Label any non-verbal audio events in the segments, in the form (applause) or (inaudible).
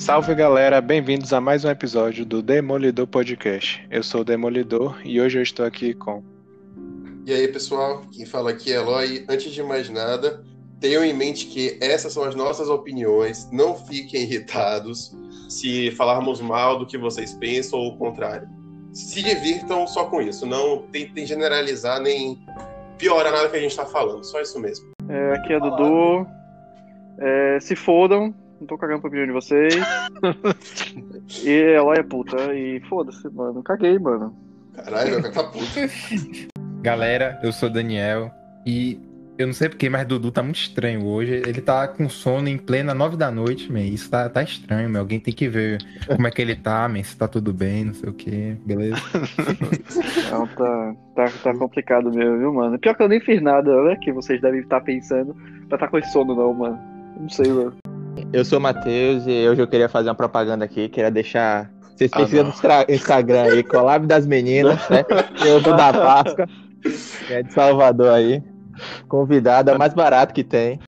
Salve galera, bem-vindos a mais um episódio do Demolidor Podcast. Eu sou o Demolidor e hoje eu estou aqui com. E aí pessoal, quem fala aqui é Eloy. Antes de mais nada, tenham em mente que essas são as nossas opiniões, não fiquem irritados se falarmos mal do que vocês pensam ou o contrário. Se divirtam só com isso, não tentem generalizar nem piorar nada que a gente está falando, só isso mesmo. É, aqui é Dudu. É, se fodam, não tô cagando pra opinião de vocês. (laughs) e Eloy é puta, e foda-se, mano. Caguei, mano. Caralho, vai ficar puta. (laughs) Galera, eu sou Daniel e eu não sei porquê, mas Dudu tá muito estranho hoje. Ele tá com sono em plena nove da noite, man. Isso tá, tá estranho, meu. Alguém tem que ver como é que ele tá, man. Se tá tudo bem, não sei o que, beleza? (laughs) Não, tá, tá, tá complicado mesmo, viu, mano? Pior que eu nem fiz nada, né? Que vocês devem estar pensando pra tá com esse sono, não, mano. Não sei, mano. Eu sou o Matheus e hoje eu queria fazer uma propaganda aqui, queria deixar. Vocês Ah, precisam não. do Instra- Instagram aí, Collab das Meninas, né? (laughs) Eu do da Páscoa, que é de Salvador aí. Convidado, é o mais barato que tem.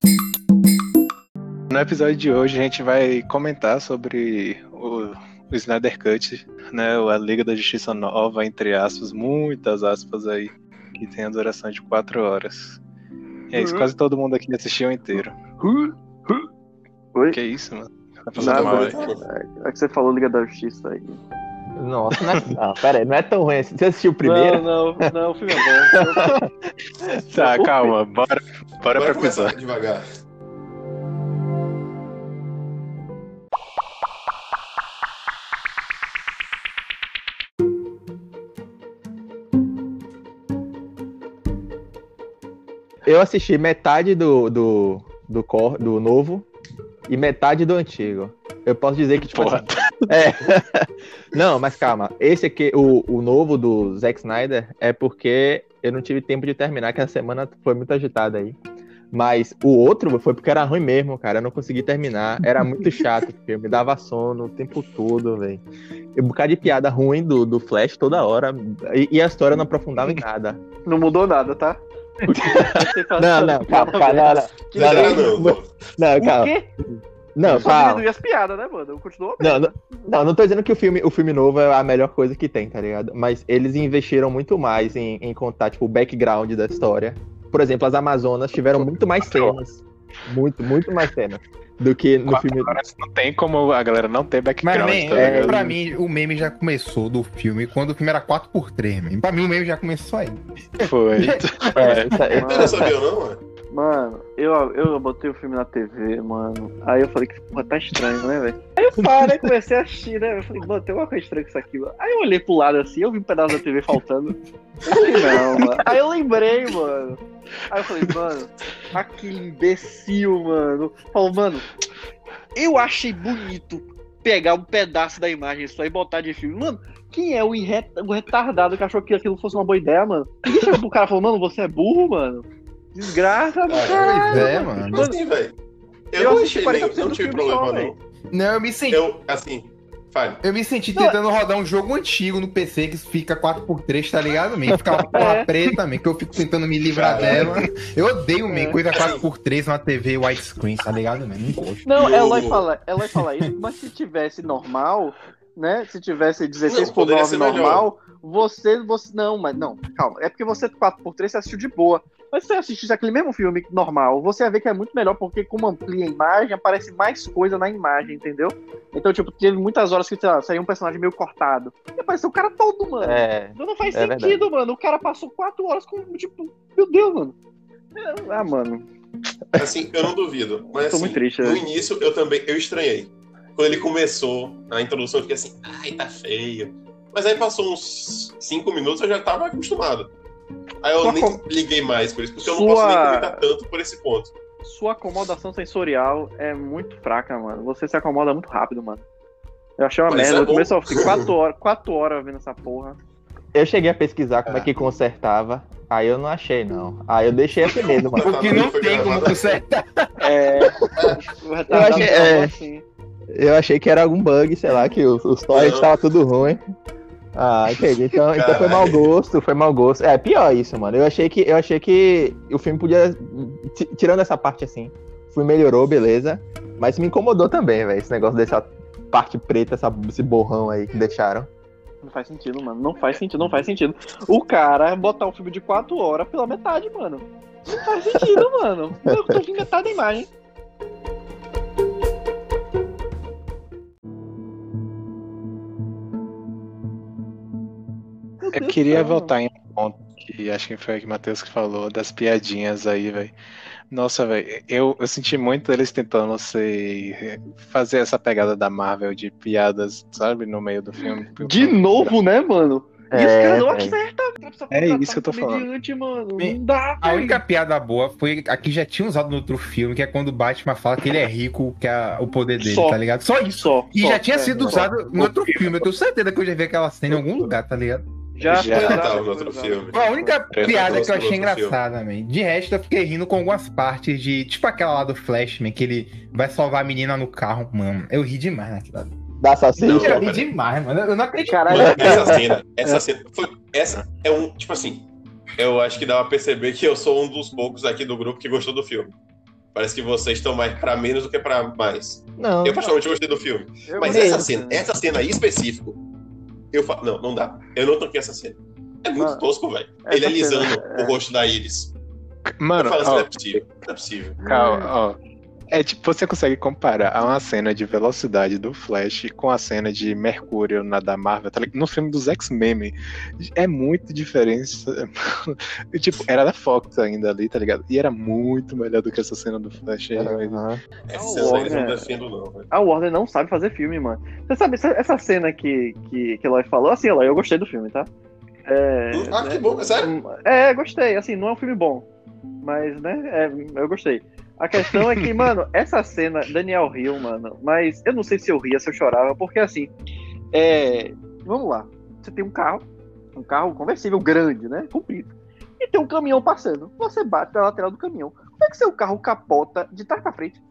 No episódio de hoje a gente vai comentar sobre o, o Snyder Cut, né? A Liga da Justiça Nova, entre aspas, muitas aspas aí, que tem a duração de quatro horas. E é isso, Uhum. quase todo mundo aqui assistiu inteiro. Oi? Que isso, mano? Tá Nada. mal. É que você falou Liga da Justiça aí. Nossa, não, é... não, (laughs) pera aí, não é tão ruim assim. Você assistiu o primeiro? Não, não, não, o filme é bom. (laughs) Tá, calma, bora, bora começar episódio. devagar. Eu assisti metade do, do, do, cor, do novo e metade do antigo. Eu posso dizer que, tipo, Porra, assim, É. (laughs) Não, mas calma. Esse aqui, o, o novo do Zack Snyder, é porque eu não tive tempo de terminar, que a semana foi muito agitada aí. Mas o outro foi porque era ruim mesmo, cara. Eu não consegui terminar. Era muito chato, (laughs) porque me dava sono o tempo todo, velho. E Um bocado de piada ruim do, do Flash toda hora. E, e a história não aprofundava em nada. Não mudou nada, tá? Não, não, calma, calma, não, não. Não, não, não, não. Não, O calma. quê? Não, Só calma. diminuir as piadas, né, mano? Continuou. Não, não, não, não tô dizendo que o filme, o filme novo é a melhor coisa que tem, tá ligado? Mas eles investiram muito mais em, em contar, tipo, o background da história. Por exemplo, as Amazonas tiveram muito mais cenas. Muito, muito mais cenas. Do que no quatro filme. horas não tem como a galera não ter Mas, background, man, tá é, ligado? pra mim, o meme já começou do filme quando o filme era 4x3, man. Pra mim, o meme já começou aí. Foi. (laughs) É, aí. Eu não sabia, não, mano. Mano, eu, eu botei o filme na TV, mano. Aí eu falei que porra, tá estranho, né, velho? Aí eu parei, comecei a assistir, né? Eu falei, mano, tem alguma coisa estranha com isso aqui, mano. Aí eu olhei pro lado assim, eu vi um pedaço da TV faltando. Eu falei, não, mano. Aí eu lembrei, mano. Aí eu falei, mano, aquele imbecil, mano. Falou, mano, eu achei bonito pegar um pedaço da imagem só e botar de filme. Mano, quem é o, o retardado que achou que aquilo fosse uma boa ideia, mano? Ninguém chegou pro cara e falou, mano, você é burro, mano. Desgraça, Ah, caralho. Pois é, mano. Assim, velho. Eu, Eu não achei nem, 40% não tive só, problema, velho. não. Não, eu me senti. Eu, assim, fale. Eu me senti Não, tentando rodar um jogo antigo no PC que fica 4x3, tá ligado, man? Fica uma porra (laughs) É. preta, man, que eu fico tentando me livrar Caralho. dela. Eu odeio, man, É. coisa 4x3 numa TV widescreen, tá ligado, man? Não gosto. Não, E o- ela vai falar, ela vai falar isso, mas se tivesse normal, né? Se tivesse 16 Não, por poderia 9 ser melhor. Você, você. Não, mas não, calma. É porque você 4x3 você assistiu de boa. Mas se você assistisse aquele mesmo filme normal, você ia ver que é muito melhor, porque como amplia a imagem, aparece mais coisa na imagem, entendeu? Então, tipo, teve muitas horas que, sei lá, saiu um personagem meio cortado. E apareceu o cara todo, mano. É. Então não faz É sentido, mano. O cara passou 4 horas com, tipo, meu Deus, mano. É, Ah, mano. Assim, eu não duvido. Mas Tô assim, muito triste, no né? início eu também, eu estranhei. Quando ele começou a introdução, eu fiquei assim, ai, tá feio. Mas aí passou uns 5 minutos, eu já tava acostumado. Aí eu Sua nem com- liguei mais por isso, porque eu não Sua- posso nem comentar tanto por esse ponto. Sua acomodação sensorial é muito fraca, mano. Você se acomoda muito rápido, mano. Eu achei uma Mas merda. é No bom. começo eu fiquei 4 horas, quatro horas vendo essa porra. Eu cheguei a pesquisar como é que consertava. Aí eu não achei, não. Aí eu deixei assim mesmo, mano. Porque não tem como consertar. É. (laughs) Retardado achei- é. assim. Eu achei que era algum bug, sei lá, que os, os torrents estavam tudo ruim. Ah, entendi. Então, então foi mau gosto, foi mau gosto. É, pior isso, mano. Eu achei que, eu achei que o filme podia. ti- Tirando essa parte assim, o filme melhorou, beleza. Mas me incomodou também, velho, esse negócio desse parte preta, essa, esse borrão aí que deixaram. Não faz sentido, mano. Não faz sentido, não faz sentido. O cara botar um filme de 4 horas pela metade, mano. Não faz sentido, mano. Eu tô vendo metade da imagem. Eu queria voltar em um ponto que acho que foi o que o Matheus que falou, das piadinhas aí, velho. Nossa, velho, eu, eu senti muito eles tentando ser, fazer essa pegada da Marvel de piadas, sabe, no meio do filme. (laughs) De novo, né, mano? E os É, caras não acertam. É isso que eu tô falando. Mano. Não dá, A única piada boa foi a que já tinha usado no outro filme, que é quando o Batman fala que ele é rico, que é o poder dele, Só. tá ligado? Só isso. Só. E só, já tinha é, sido só. usado no outro filme. Eu tenho certeza que eu já vi aquela cena em algum lugar, tá ligado? Já, Já foi tava no outro filme. A única Presta piada que eu achei engraçada, man. De resto, eu fiquei rindo com algumas partes de. Tipo aquela lá do Flashman, que ele vai salvar a menina no carro, mano. Eu ri demais naquilo. ali. Da. Não, Eu ri demais, mano. Eu não acredito. Caralho, Mano, essa cena, essa cena, foi, essa é um, tipo assim, eu acho que dá pra perceber que eu sou um dos poucos aqui do grupo que gostou do filme. Parece que vocês estão mais pra menos do que pra mais. Não. Eu particularmente gostei do filme. eu Mas gostei essa cena, essa cena aí específico, eu falo, não, não dá. Eu não toquei essa cena. É muito Mano, tosco, velho. Ele alisando é. o rosto da Iris. Mano, eu falo assim, não ó, é possível, não é possível. calma, ó. É tipo, você consegue comparar uma cena de velocidade do Flash com a cena de Mercúrio na da Marvel, tá ligado? No filme dos X-Men. É muito diferença. (laughs) Tipo, era da Fox ainda ali, tá ligado? E era muito melhor do que essa cena do Flash aí, velho. Aham. Essa Ah, cena aí eles não Warner. defendo, não, velho. A Warner não sabe fazer filme, mano. Você sabe, essa, cena que, que, que Eloy falou, assim, Eloy, eu gostei do filme, tá? É, Ah, que bom, é sério? É, gostei. Assim, não é um filme bom. Mas, né, é, eu gostei. A questão é que, (laughs) mano, essa cena, Daniel riu, mano, mas eu não sei se eu ria, se eu chorava, porque assim, é. Vamos lá. Você tem um carro, um carro conversível grande, né? Comprido. E tem um caminhão passando. Você bate na lateral do caminhão. Como é que seu carro capota de trás pra frente?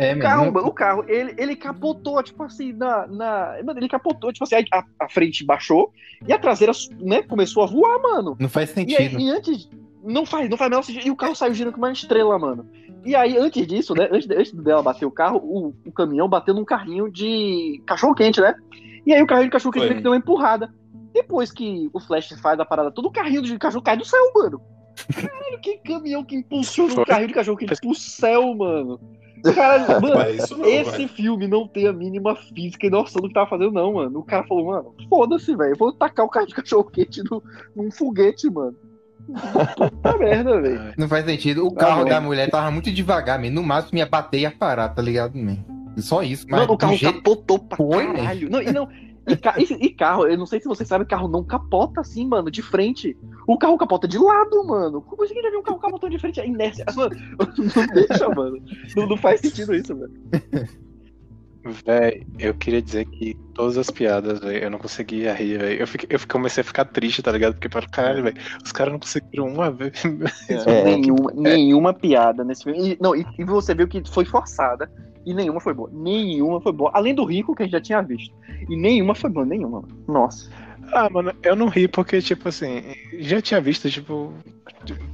É, O carro, mano. o carro, ele, ele capotou, tipo assim, na, na. Mano, ele capotou, tipo assim, a, a frente baixou e a traseira, né, começou a voar, mano. Não faz E, sentido. e antes. Não faz, não faz menor sentido. E o carro saiu girando com uma estrela, mano. E aí, antes disso, né? Antes, antes dela bater o carro, o, o caminhão bateu num carrinho de cachorro-quente, né? E aí o carrinho de cachorro-quente meio que deu uma empurrada. Depois que o Flash faz a parada toda, o carrinho de cachorro cai do céu, mano. Caralho, que caminhão que impulsiona um carrinho de cachorro-quente pro céu, mano. Caralho, (laughs) mano, não, esse filme não tem a mínima física e noção do que tava fazendo, não, mano. O cara falou, mano, foda-se, velho. eu Vou tacar o carro de cachorro-quente no- num foguete, mano. Puta (laughs) merda, velho. Não faz sentido. O carro não. da mulher tava muito devagar, man. No máximo ia bater e ia parar, tá ligado, man? Só isso. Mas Mano, o carro jeito... capotou pra Foi, caralho. Não, e não. E, ca- e- carro, eu não sei se vocês sabem, carro não capota assim, mano, de frente. O carro capota de lado, mano. Como assim que já viu um carro capotando de frente? É inércia. (laughs) Mano, não deixa, mano. Não, não faz sentido isso, velho. Véi, eu queria dizer que todas as piadas, velho, eu não conseguia rir, velho. Eu, fiquei- eu comecei a ficar triste, tá ligado? Porque, para caralho, velho, os caras não conseguiram uma vez. (laughs) É. Nenhuma, nenhuma piada nesse filme. E, não, e, e você viu que foi forçada. E nenhuma foi boa. Nenhuma foi boa. Além do rico que a gente já tinha visto. E nenhuma foi boa, nenhuma. mano. Nossa. Ah, mano, eu não ri porque, tipo assim, já tinha visto, tipo,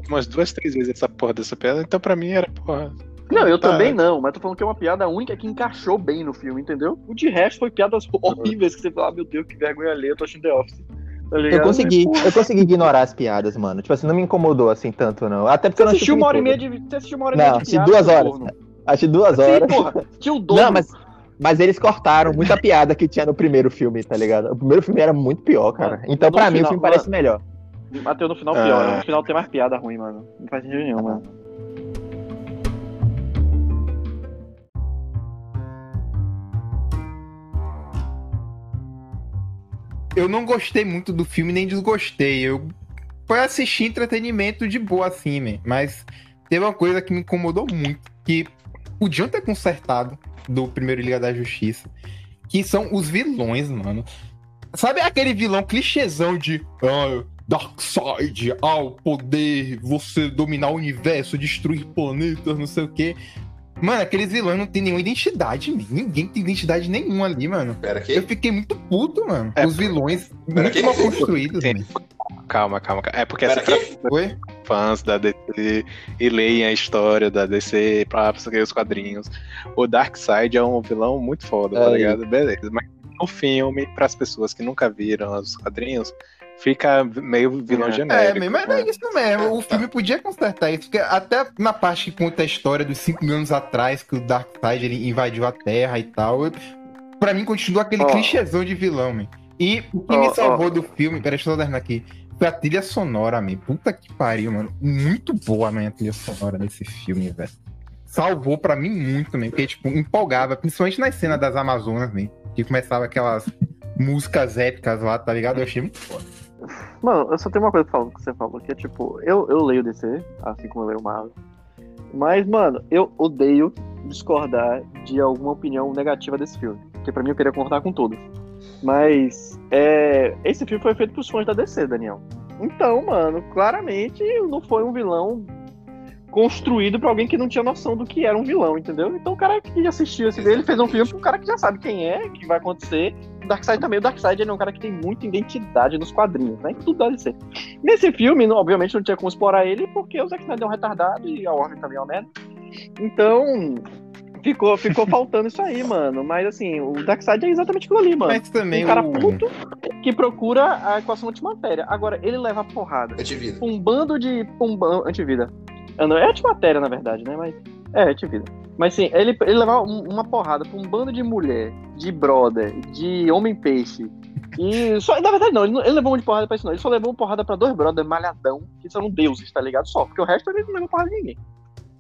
umas duas, três vezes essa porra dessa piada, então pra mim era, porra. Não, eu tá. também não, mas tô falando que é uma piada única que encaixou bem no filme, entendeu? O de resto foi piadas horríveis que você fala, ah, meu Deus, que vergonha alheia, eu tô achando The Office. Tá? Eu consegui, eu consegui ignorar as piadas, mano. Tipo assim, não me incomodou assim tanto, não. Até porque Você eu não assistiu o uma hora e meia de. Você assistiu uma hora e meia Não, de assisti piada, duas horas. Assisti duas Sim, horas. porra. Tinha o dobro. Não, mas, mas eles cortaram muita piada que tinha no primeiro filme, tá ligado? O primeiro filme era muito pior, cara. Mano, Então, no pra mim, o final- filme parece melhor. Bateu no final Ah. pior. No final tem mais piada ruim, mano. Não faz sentido nenhum, mano. Eu não gostei muito do filme, nem desgostei. Eu foi assistir entretenimento de boa, assim, man. Mas teve uma coisa que me incomodou muito, que podiam ter consertado do primeiro Liga da Justiça, que são os vilões, mano. Sabe aquele vilão clichêzão de ah, Darkseid, ah, o poder, você dominar o universo, destruir planetas, não sei o quê. Mano, aqueles vilões não tem nenhuma identidade, man. Ninguém tem identidade nenhuma ali, mano. Pera Eu fiquei muito puto, mano. É, Os vilões Pera muito que- mal construídos, Sim. mano. calma, calma. calma. É porque Pera essa aqui. Oi? fãs da DC e leem a história da DC pra seguir os quadrinhos. O Darkseid é um vilão muito foda, tá É. ligado? Beleza. Mas no filme, pras pessoas que nunca viram os quadrinhos, fica meio vilão É. É, genérico. mesmo, mas é isso mesmo. O filme podia consertar isso, porque até na parte que conta a história dos 5 mil anos atrás, que o Darkseid ele invadiu a Terra e tal, pra mim continua aquele Ó. clichêzão de vilão, man. E o que Ó, me salvou do filme, peraí, deixa eu só terminar aqui, foi a trilha sonora, man. Puta que pariu, mano. Muito boa, man, a trilha sonora desse filme, velho. Salvou pra mim muito, man, porque, tipo, empolgava, principalmente nas cenas das Amazonas, man, que começava aquelas músicas épicas lá, tá ligado? Eu achei muito foda. Mano, eu só tenho uma coisa pra falar que você falou, que é tipo, eu, eu leio DC, assim como eu leio Marvel. Mas, mano, eu odeio discordar de alguma opinião negativa desse filme. Porque pra mim eu queria concordar com todos. Mas é, esse filme foi feito pros fãs da DC, Daniel. Então, mano, claramente não foi um vilão construído pra alguém que não tinha noção do que era um vilão, entendeu? Então o cara que assistiu esse ele fez um filme pra um cara que já sabe quem é, o que vai acontecer. O Darkseid também, o Darkseid é um cara que tem muita identidade nos quadrinhos, né? Tudo deve ser. Nesse filme, obviamente, não tinha como explorar ele, porque o Zack Snyder é um retardado e a Warner também é uma merda. Então, ficou, ficou faltando isso aí, mano. Mas assim, o Darkseid é exatamente aquilo ali, mano. Mas também Um cara o... puto que procura a equação antimatéria. Agora, ele leva a porrada Antivida. um bando de. Um. Antivida. Não, É antimatéria, na verdade, né? Mas. É, antivida. Mas sim, ele, ele levar um- uma porrada pra um bando de mulher, de brother, de homem-peixe. E só, na verdade, não, ele, não- ele levou uma de porrada pra isso, não. Ele só levou uma porrada pra dois brothers malhadão, que são deuses, tá ligado? Só, porque o resto ele não levou porrada de ninguém.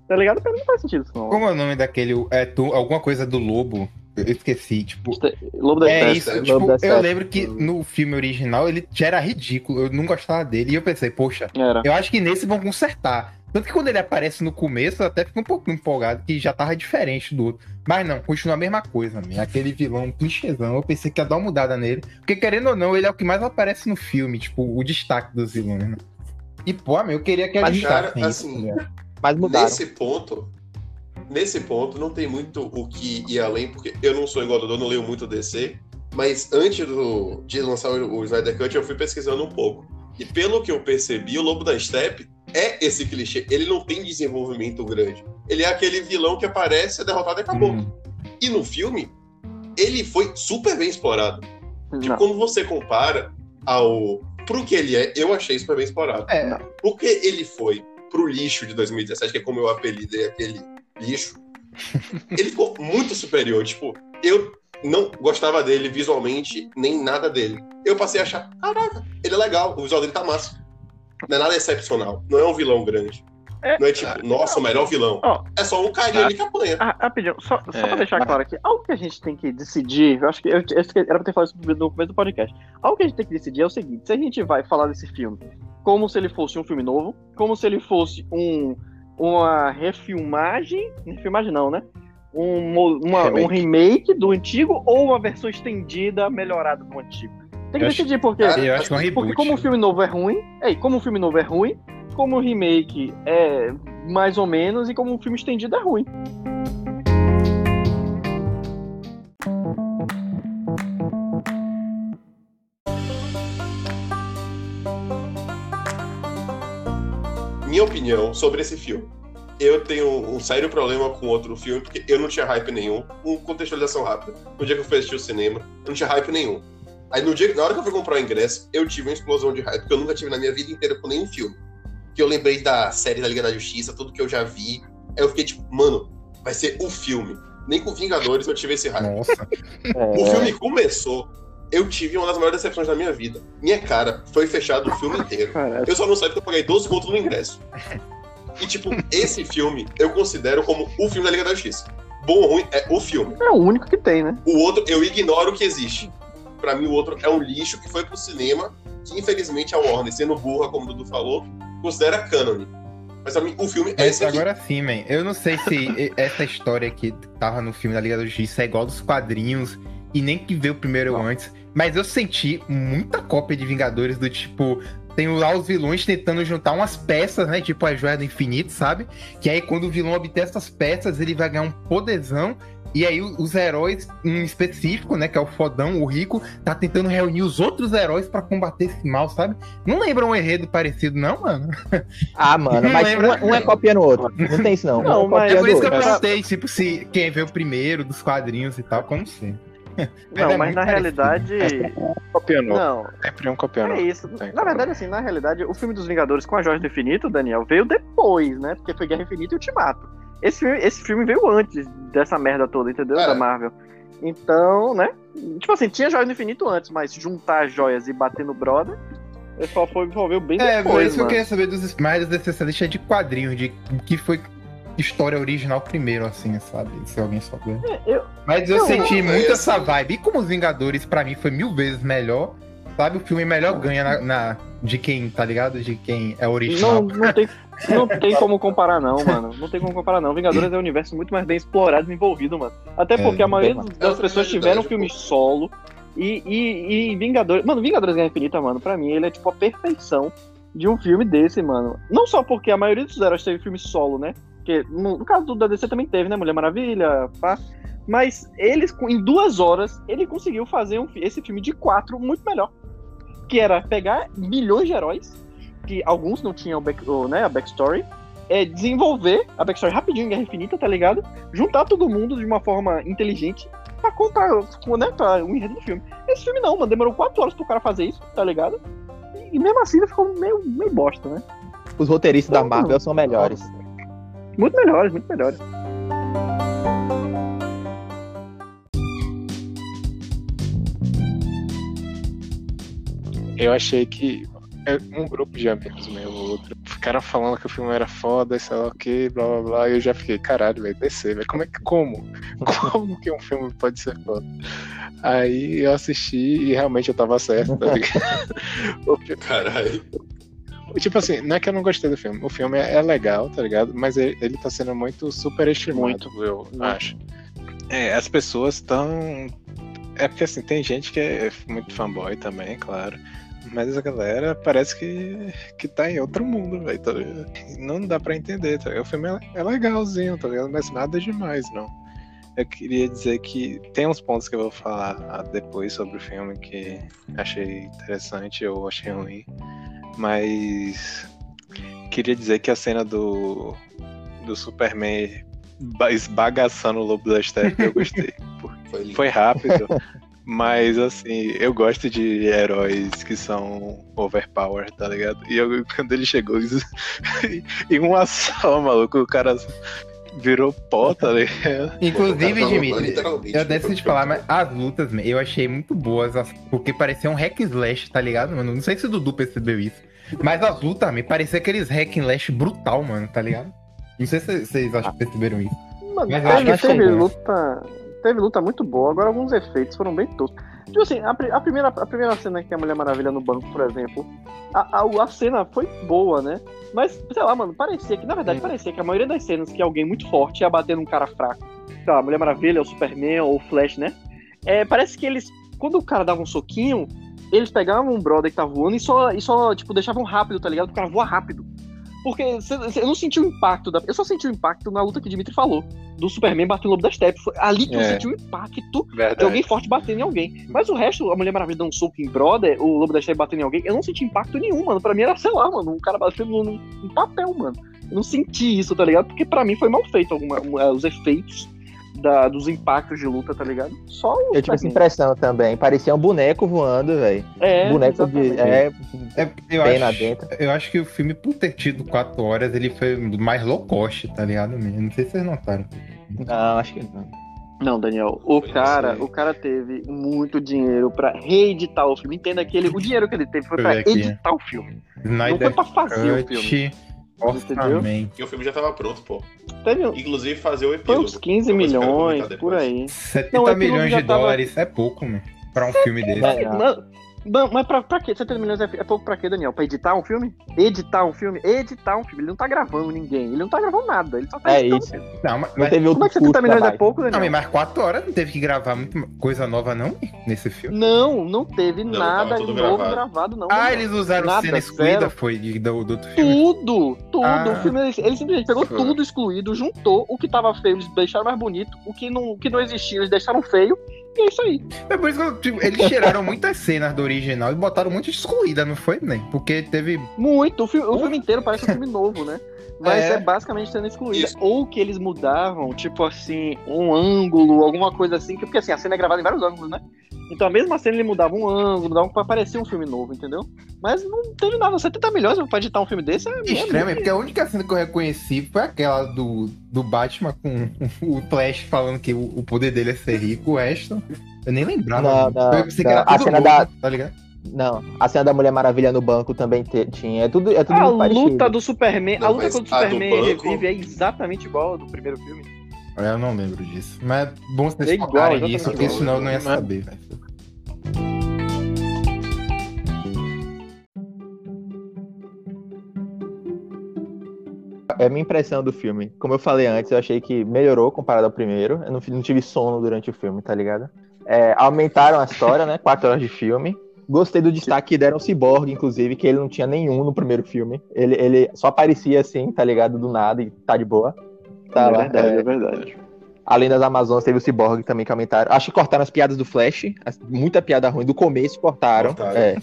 Tá ligado? Pra mim não faz sentido isso, não. Como é o nome daquele. É, tu, alguma coisa do lobo? Eu esqueci, tipo. Lobo da É isso, Lobo tipo, da eu lembro que no filme original ele já era ridículo, eu não gostava dele, e eu pensei, poxa, Era. eu acho que nesse vão consertar. Tanto que quando ele aparece no começo, eu até fico um pouco empolgado, que já tava diferente do outro. Mas não, continua a mesma coisa, man. aquele vilão clichêzão, eu pensei que ia dar uma mudada nele. Porque querendo ou não, ele é o que mais aparece no filme, tipo, o destaque dos vilões, né? E, pô, meu, eu queria que Mas, eles cara, isso, assim, ligado? Mas mudaram. Nesse ponto, nesse ponto, não tem muito o que ir além, porque eu não sou igual a Dodô, não leio muito DC, mas antes do, de lançar o, o Snyder Cut, eu fui pesquisando um pouco. E pelo que eu percebi, o Lobo da Steppe é esse clichê. Ele não tem desenvolvimento grande. Ele é aquele vilão que aparece, é derrotado e acabou. Hum. E no filme, ele foi super bem explorado. Tipo, Não. quando você compara ao. Pro que ele é, eu achei super bem explorado. É, Porque ele foi pro lixo de 2017, que é como eu apelidei aquele lixo, (laughs) ele ficou muito superior. Tipo, eu não gostava dele visualmente, nem nada dele. Eu passei a achar, caraca, ele é legal, o visual dele tá massa. Não é nada excepcional, não é um vilão grande. É. Não é tipo, nossa, o melhor vilão. Ó. É só um carinha ali que apanha. Ah, rapidinho, só, só É. pra deixar claro aqui, algo que a gente tem que decidir, eu acho que eu, eu esque- era pra ter falado isso no começo do podcast. Algo que a gente tem que decidir é o seguinte: se a gente vai falar desse filme como se ele fosse um filme novo, como se ele fosse um, uma refilmagem. Refilmagem não, né? Um, uma- Remake. um remake do antigo ou uma versão estendida, melhorada do antigo. Tem que Eu acho- decidir porque. Eu acho que é um Porque reboot. como o filme novo é ruim, é, e como o filme novo é ruim, como o remake é mais ou menos, e como o filme estendido é ruim. Minha opinião sobre esse filme. Eu tenho um sério problema com outro filme, porque eu não tinha hype nenhum. Um contextualização rápida. No dia que eu fui assistir o cinema, eu não tinha hype nenhum. Aí no dia, na hora que eu fui comprar o ingresso, eu tive uma explosão de hype que eu nunca tive na minha vida inteira com nenhum filme. Que eu lembrei da série da Liga da Justiça, tudo que eu já vi. Aí eu fiquei tipo, mano, vai ser o filme. Nem com Vingadores eu tive esse. Nossa. É, O filme começou, eu tive uma das maiores decepções da minha vida. Minha cara foi fechada o filme inteiro. Eu só não sei porque eu paguei 12 contos no ingresso. E, tipo, esse filme eu considero como o filme da Liga da Justiça. Bom ou ruim é o filme. é o único que tem, né? O outro, eu ignoro que existe. Pra mim, o outro é um lixo que foi pro cinema, que infelizmente a Warner, sendo burra, como o Dudu falou, considera canon. Mas pra mim, o filme é esse aqui. agora sim, man. Eu não sei se (laughs) essa história que tava no filme da Liga da Justiça é igual dos quadrinhos e nem que veio primeiro ou antes. Mas eu senti muita cópia de Vingadores do tipo. tem lá os vilões tentando juntar umas peças, né? Tipo a joia do infinito, sabe? Que aí quando o vilão obter essas peças, ele vai ganhar um poderzão. E aí o- os heróis, em específico, né? Que é o fodão, o rico, tá tentando reunir os outros heróis pra combater esse mal, sabe? Não lembra um enredo parecido, não, mano? Ah, mano, Não mas lembra? um, um é copiando o outro. Não tem isso, não. Não, (laughs) um é mas- É por isso o que eu perguntei, tipo, se quem veio primeiro dos quadrinhos e tal, como sempre. (laughs) Não, é mas na parecido. realidade. Copiando. Não, Sempre um copiando. é isso. Tem. Na verdade, assim, na realidade, o filme dos Vingadores com a Joia do Infinito, Daniel, veio depois, né? Porque foi Guerra Infinita e Ultimato. Esse filme, esse filme veio antes dessa merda toda, entendeu? É. Da Marvel. Então, né? Tipo assim, tinha Joia do Infinito antes, mas juntar as joias e bater no brother, ele só foi envolveu bem É, depois, isso que eu queria saber dos mais dos especialistas de quadrinhos, de que foi história original primeiro, assim, sabe? Se alguém souber. Eu, Mas eu Eu- senti é muito assim. essa vibe. E como os Vingadores, pra mim, foi mil vezes melhor. Sabe, o filme melhor ganha na, na- de quem, tá ligado? De quem é não, original. não, tem, não tem como comparar, não, mano. Não tem como comparar, não. Vingadores é um universo muito mais bem explorado e desenvolvido, mano. Até porque a maioria bem, das É pessoas tiveram pô. filmes solo. E, e, e Vingadores. Mano, Vingadores Guerra Infinita, mano, pra mim, ele é tipo a perfeição de um filme desse, mano. Não só porque a maioria dos heróis teve filme solo, né? Porque no, no caso do da DC também teve, né? Mulher Maravilha, pá. Mas eles, em duas horas, ele conseguiu fazer um, esse filme de quatro muito melhor. Que era pegar milhões de heróis, que alguns não tinham back, o, né, a backstory, é, desenvolver a backstory rapidinho em Guerra Infinita, tá ligado? Juntar todo mundo de uma forma inteligente pra contar né, pra o enredo do filme. Esse filme não, mano, demorou quatro horas pro cara fazer isso, tá ligado? E, e mesmo assim ele ficou meio, meio bosta, né? Os roteiristas da Marvel são melhores. Muito melhores, muito melhores. Eu achei que é, um grupo de amigos meu, ou outro, ficaram falando que o filme era foda, sei lá o que, blá blá blá, e eu já fiquei, caralho, velho, descer, velho, como é que, como? (laughs) Como que um filme pode ser foda? Aí eu assisti e realmente eu tava certo, tá ligado? (laughs) Caralho. tipo assim, não é que eu não gostei do filme, o filme é, é legal, tá ligado? Mas ele, ele tá sendo muito superestimado, Muito. eu Muito. acho. É, as pessoas estão. É porque assim, tem gente que é muito fanboy também, claro. Mas a galera parece que, que tá em outro mundo, velho. Tá ligado? não dá pra entender, tá ligado? O filme é, é legalzinho, tá ligado? Mas nada demais, não. Eu queria dizer que tem uns pontos que eu vou falar depois sobre o filme que achei interessante ou achei ruim. Mas queria dizer que a cena do, do Superman ba- esbagaçando o lobo da steppe eu gostei. Foi. Foi rápido, (laughs) mas assim, eu gosto de heróis que são overpowered, tá ligado? E eu, (laughs) quando ele chegou, (laughs) em uma só, maluco, o cara virou pó, tá ligado? Inclusive, Dimitri, literalmente. eu decidi de falar, mas as lutas, eu achei muito boas, as- porque parecia um hack and slash, tá ligado, mano? Não sei se o Dudu percebeu isso. Mas as lutas, me parecia aqueles hack and slash brutal, mano, tá ligado? Não sei se vocês perceberam isso. Mano, Mas eu acho que achei teve bom. Teve luta muito boa, agora alguns efeitos foram bem toscos. Tipo assim, a, a primeira, a primeira cena que tem a Mulher Maravilha no banco, por exemplo, a, a, a cena foi boa, né? Mas, sei lá, mano, parecia que, na verdade, parecia que a maioria das cenas que alguém muito forte ia bater num cara fraco, sei lá, a Mulher Maravilha, o Superman ou o Flash, né? É, parece que eles, quando o cara dava um soquinho, eles pegavam um brother que tá voando e só, e só tipo, deixavam rápido, tá ligado? O cara voa rápido. Porque cê- cê- eu não senti o impacto da. Eu só senti o impacto na luta que o Dimitri falou. Do Superman bater no Lobo da Steppe. Foi ali que eu É. senti o impacto de Verdade. alguém forte batendo em alguém. Mas o resto, a Mulher Maravilha dando um soco em brother, o Lobo da Steppe batendo em alguém, eu não senti impacto nenhum, mano. Pra mim era, sei lá, mano, um cara batendo num, num papel, mano. Eu não senti isso, tá ligado? Porque pra mim foi mal feito alguma, um, é, os efeitos da- dos impactos de luta, tá ligado? Só o Eu tive essa Superman. impressão também. Parecia um boneco voando, velho. É, boneco de. exatamente. É, É, eu, acho, dentro. eu acho que o filme, por ter tido quatro horas, ele foi mais low cost, tá ligado? mesmo? Não sei se vocês notaram. Não, acho que não. Não, Daniel, o Foi cara, assim. o cara teve muito dinheiro pra reeditar o filme. Entenda que ele, o dinheiro que ele teve foi aqui. editar o filme. Não Snyder foi pra fazer o filme. Orçamento. Porque o filme já tava pronto, pô. Teve, Inclusive fazer o foi epílogo. uns 15 Eu vou esperar milhões, por aí. 70 Não, epílogo milhões de tava- dólares é pouco, mano, pra um filme desse. É, não. Não, mas pra, pra quê? 70 milhões é, é pouco pra quê, Daniel? Pra editar um filme? Editar um filme? Editar um filme. Ele não tá gravando ninguém. Ele não tá gravando nada. Ele só tá É editando. isso. Não, mas, Não mas, teve outro Como é que 70 custo milhões a é pouco, não, Daniel? mas quatro horas não teve que gravar muita coisa nova, não, nesse filme. Não, não teve Não, nada novo gravado. gravado, não. Ah, Daniel. eles usaram Nada, cena excluída, zero. foi de- do, do outro filme. Tudo, tudo. Ah. O filme, ele, ele simplesmente pegou Foi. tudo excluído, juntou o que tava feio, eles deixaram mais bonito, o que não, o que não existia, eles deixaram feio, e é isso aí. É por isso que tipo, eles tiraram muitas cenas do original e botaram muito excluída, não foi, nem? Porque teve. Muito. O, o filme inteiro parece um filme novo, né? Mas é, É. basicamente sendo excluída. Isso. Ou que eles mudavam, tipo assim, um ângulo, alguma coisa assim. que- Porque assim, a cena é gravada em vários ângulos, né? Então a mesma cena ele mudava um ângulo, mudava pra parecer um filme novo, entendeu? Mas não teve nada. 70 milhões pra editar um filme desse é. Estranho, muito- porque a única cena que eu reconheci foi aquela do, do Batman com (laughs) o Flash falando que o, o poder dele é ser rico, o resto. Eu nem lembrava. Não, não, eu pensei que não. era A cena novo, da- tá ligado? Não, a cena da Mulher Maravilha no banco também te- tinha. É tudo, é tudo A luta do Superman, a Não, luta mas contra o a Superman banco- revive é exatamente igual ao do primeiro filme. Eu não lembro disso. Mas é bom vocês É exatamente nisso, porque senão eu não ia Mas- saber, velho. É a minha impressão do filme. Como eu falei antes, eu achei que melhorou comparado ao primeiro. Eu não, não tive sono durante o filme, tá ligado? É, aumentaram a história, né? Quatro horas de filme. Gostei do destaque que deram ao Cyborg, inclusive, que ele não tinha nenhum no primeiro filme. Ele, ele só aparecia assim, tá ligado? Do nada e tá de boa. Tá é lá. verdade, é. é verdade. Além das Amazonas, teve o Cyborg também que aumentaram. Acho que cortaram as piadas do Flash. as- Muita piada ruim do começo cortaram. Cortaram. É.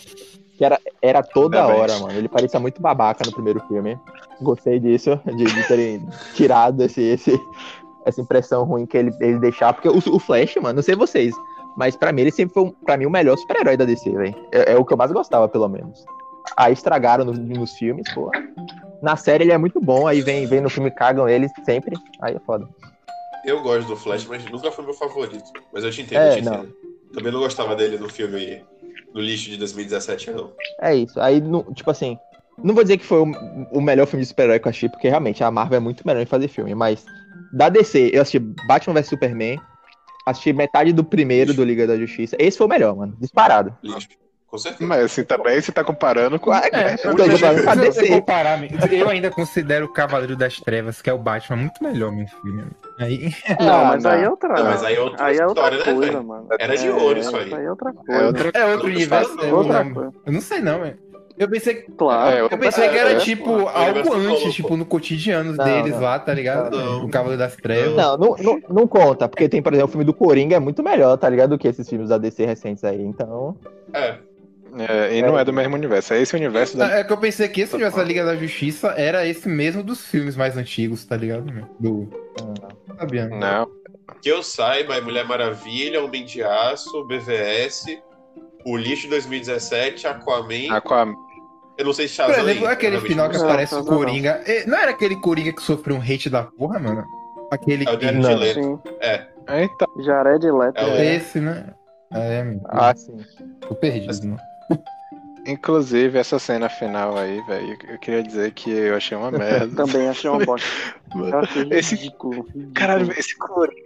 Que era, era toda Parabéns. hora, mano. Ele parecia muito babaca no primeiro filme. Gostei disso, de, de terem tirado esse, esse, essa impressão ruim que ele, ele deixava. Porque o, o Flash, mano, não sei vocês, mas pra mim ele sempre foi, um- pra mim, o melhor super-herói da DC, velho. É, é o que eu mais gostava, pelo menos. Aí estragaram no- nos filmes, pô. Na série ele é muito bom, aí vem, vem no filme cagam ele sempre. Aí é foda. Eu gosto do Flash, mas nunca foi meu favorito. Mas eu te entendo, É, eu te entendo. Também não gostava dele no filme no lixo de 2017, não. É isso. Aí, não- tipo assim, não vou dizer que foi o, o melhor filme de super-herói que eu achei, porque realmente a Marvel é muito melhor em fazer filme, mas da DC, eu assisti Batman vs Superman, assisti metade do primeiro do Liga da Justiça. Esse foi o melhor, mano. Disparado. Lixo. Com certeza. Mas assim, também você tá comparando com. É, É, eu tô comparando com a se você DC. comparar, eu ainda considero o Cavaleiro das Trevas, que é o Batman, muito melhor, meu filho. Aí, Não, Não, mas não. aí é outra. Não, mas aí é outra aí é outra história, né, coisa, velho? mano. Era de ouro isso aí. aí é outra coisa. É outra é outro universo. não, eu, outra coisa. eu não sei, não, velho. Eu pensei, Claro. É, eu pensei que era É, tipo algo antes, tipo no cotidiano Não, deles não. lá, tá ligado? Não. O Cavaleiro das Trevas. Não, não, não, não conta, porque tem, por exemplo, o filme do Coringa é muito melhor, tá ligado? Do que esses filmes da DC recentes aí. Então, É, É, e não é do mesmo universo, é esse universo da. É que eu pensei que esse universo da Liga da Justiça era esse mesmo dos filmes mais antigos, tá ligado? Do. Sabia? né? Não. que eu saiba, é Mulher Maravilha, Homem de Aço, BVS, O Lixo de 2017, Aquaman. Aquaman. Eu não sei se Por Shazam exemplo, é aquele final que não. aparece o. Coringa. Eh, Não era aquele Coringa que sofreu um hate da porra, mano? Aquele É o. Jared Não. Leto. Sim. Eita, Jared Leto. É o- é. Esse, né? É, meu. ah, sim. Tô perdido, né? inclusive essa cena final aí, velho, eu queria dizer que eu achei uma (laughs) merda. Também achei uma bosta. (laughs) Esse- ridículo. ridículo. Caralho, esse Coringa.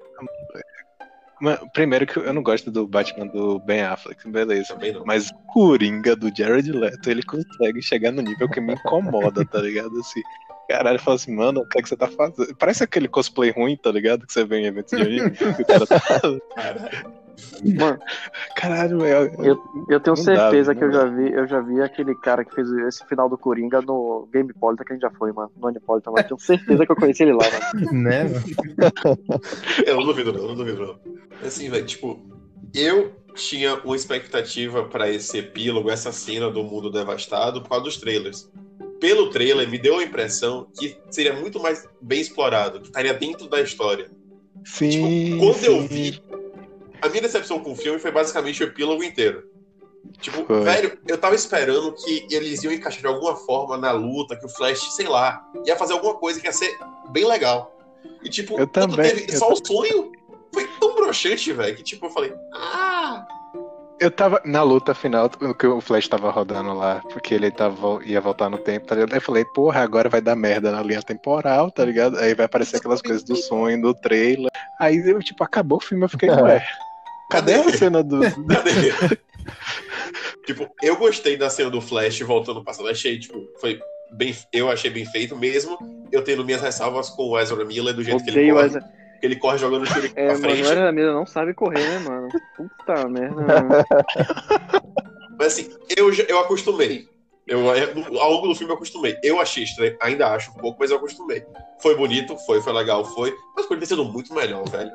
Primeiro que eu não gosto do Batman do Ben Affleck, beleza. Mas o Coringa do Jared Leto, ele consegue chegar no nível que me incomoda, tá ligado? Assim, caralho, fala assim, mano, o que é que você tá fazendo? Parece aquele cosplay ruim, tá ligado? Que você vê em eventos de anime. o cara tá... (laughs) Mano, Caralho, velho. Eu- eu tenho dá, certeza não que eu dá. já vi, eu já vi aquele cara que fez esse final do Coringa no Game Polita que a gente já foi, mano. No Anipolita, mas eu tenho certeza que eu conheci ele lá, mano. (laughs) né? Eu não duvido, não, eu não duvido, não. Assim, velho, tipo, eu tinha uma expectativa pra esse epílogo, essa cena do mundo devastado, por causa dos trailers. Pelo trailer, me deu a impressão que seria muito mais bem explorado, que estaria dentro da história. Sim. Tipo, quando eu sim. vi, a minha decepção com o filme foi basicamente o epílogo inteiro. Tipo, Foi. velho, eu tava esperando que eles iam encaixar de alguma forma na luta, que o Flash, sei lá, ia fazer alguma coisa que ia ser bem legal. E tipo, Eu quando também, teve eu só o sonho, foi tão broxante, velho, que tipo, eu falei, ah, Eu tava na luta final, que o Flash tava rodando lá, porque ele tava, ia voltar no tempo, tá ligado? Aí eu falei, porra, agora vai dar merda na linha temporal, tá ligado? Aí vai aparecer aquelas coisas do sonho, do trailer. Aí eu, tipo, acabou o filme, eu fiquei, (laughs) ué. Cadê a cena do. (laughs) cadê? Tipo, eu gostei da cena do Flash voltando no passado. Achei, tipo, foi bem. Eu achei bem feito mesmo. Eu tendo minhas ressalvas com o Ezra Miller do jeito que ele corre. Ezra. Que ele corre jogando o tiro É, pra mano, frente. o Ezra Miller não sabe correr, né, mano? Puta merda, (laughs) mano. Mas assim, eu, já- eu acostumei. Eu, eu- ao longo do filme eu acostumei. Eu achei estranho, ainda acho um pouco, mas eu acostumei. Foi bonito, foi, foi legal, foi. Mas poderia ter sido muito melhor, velho.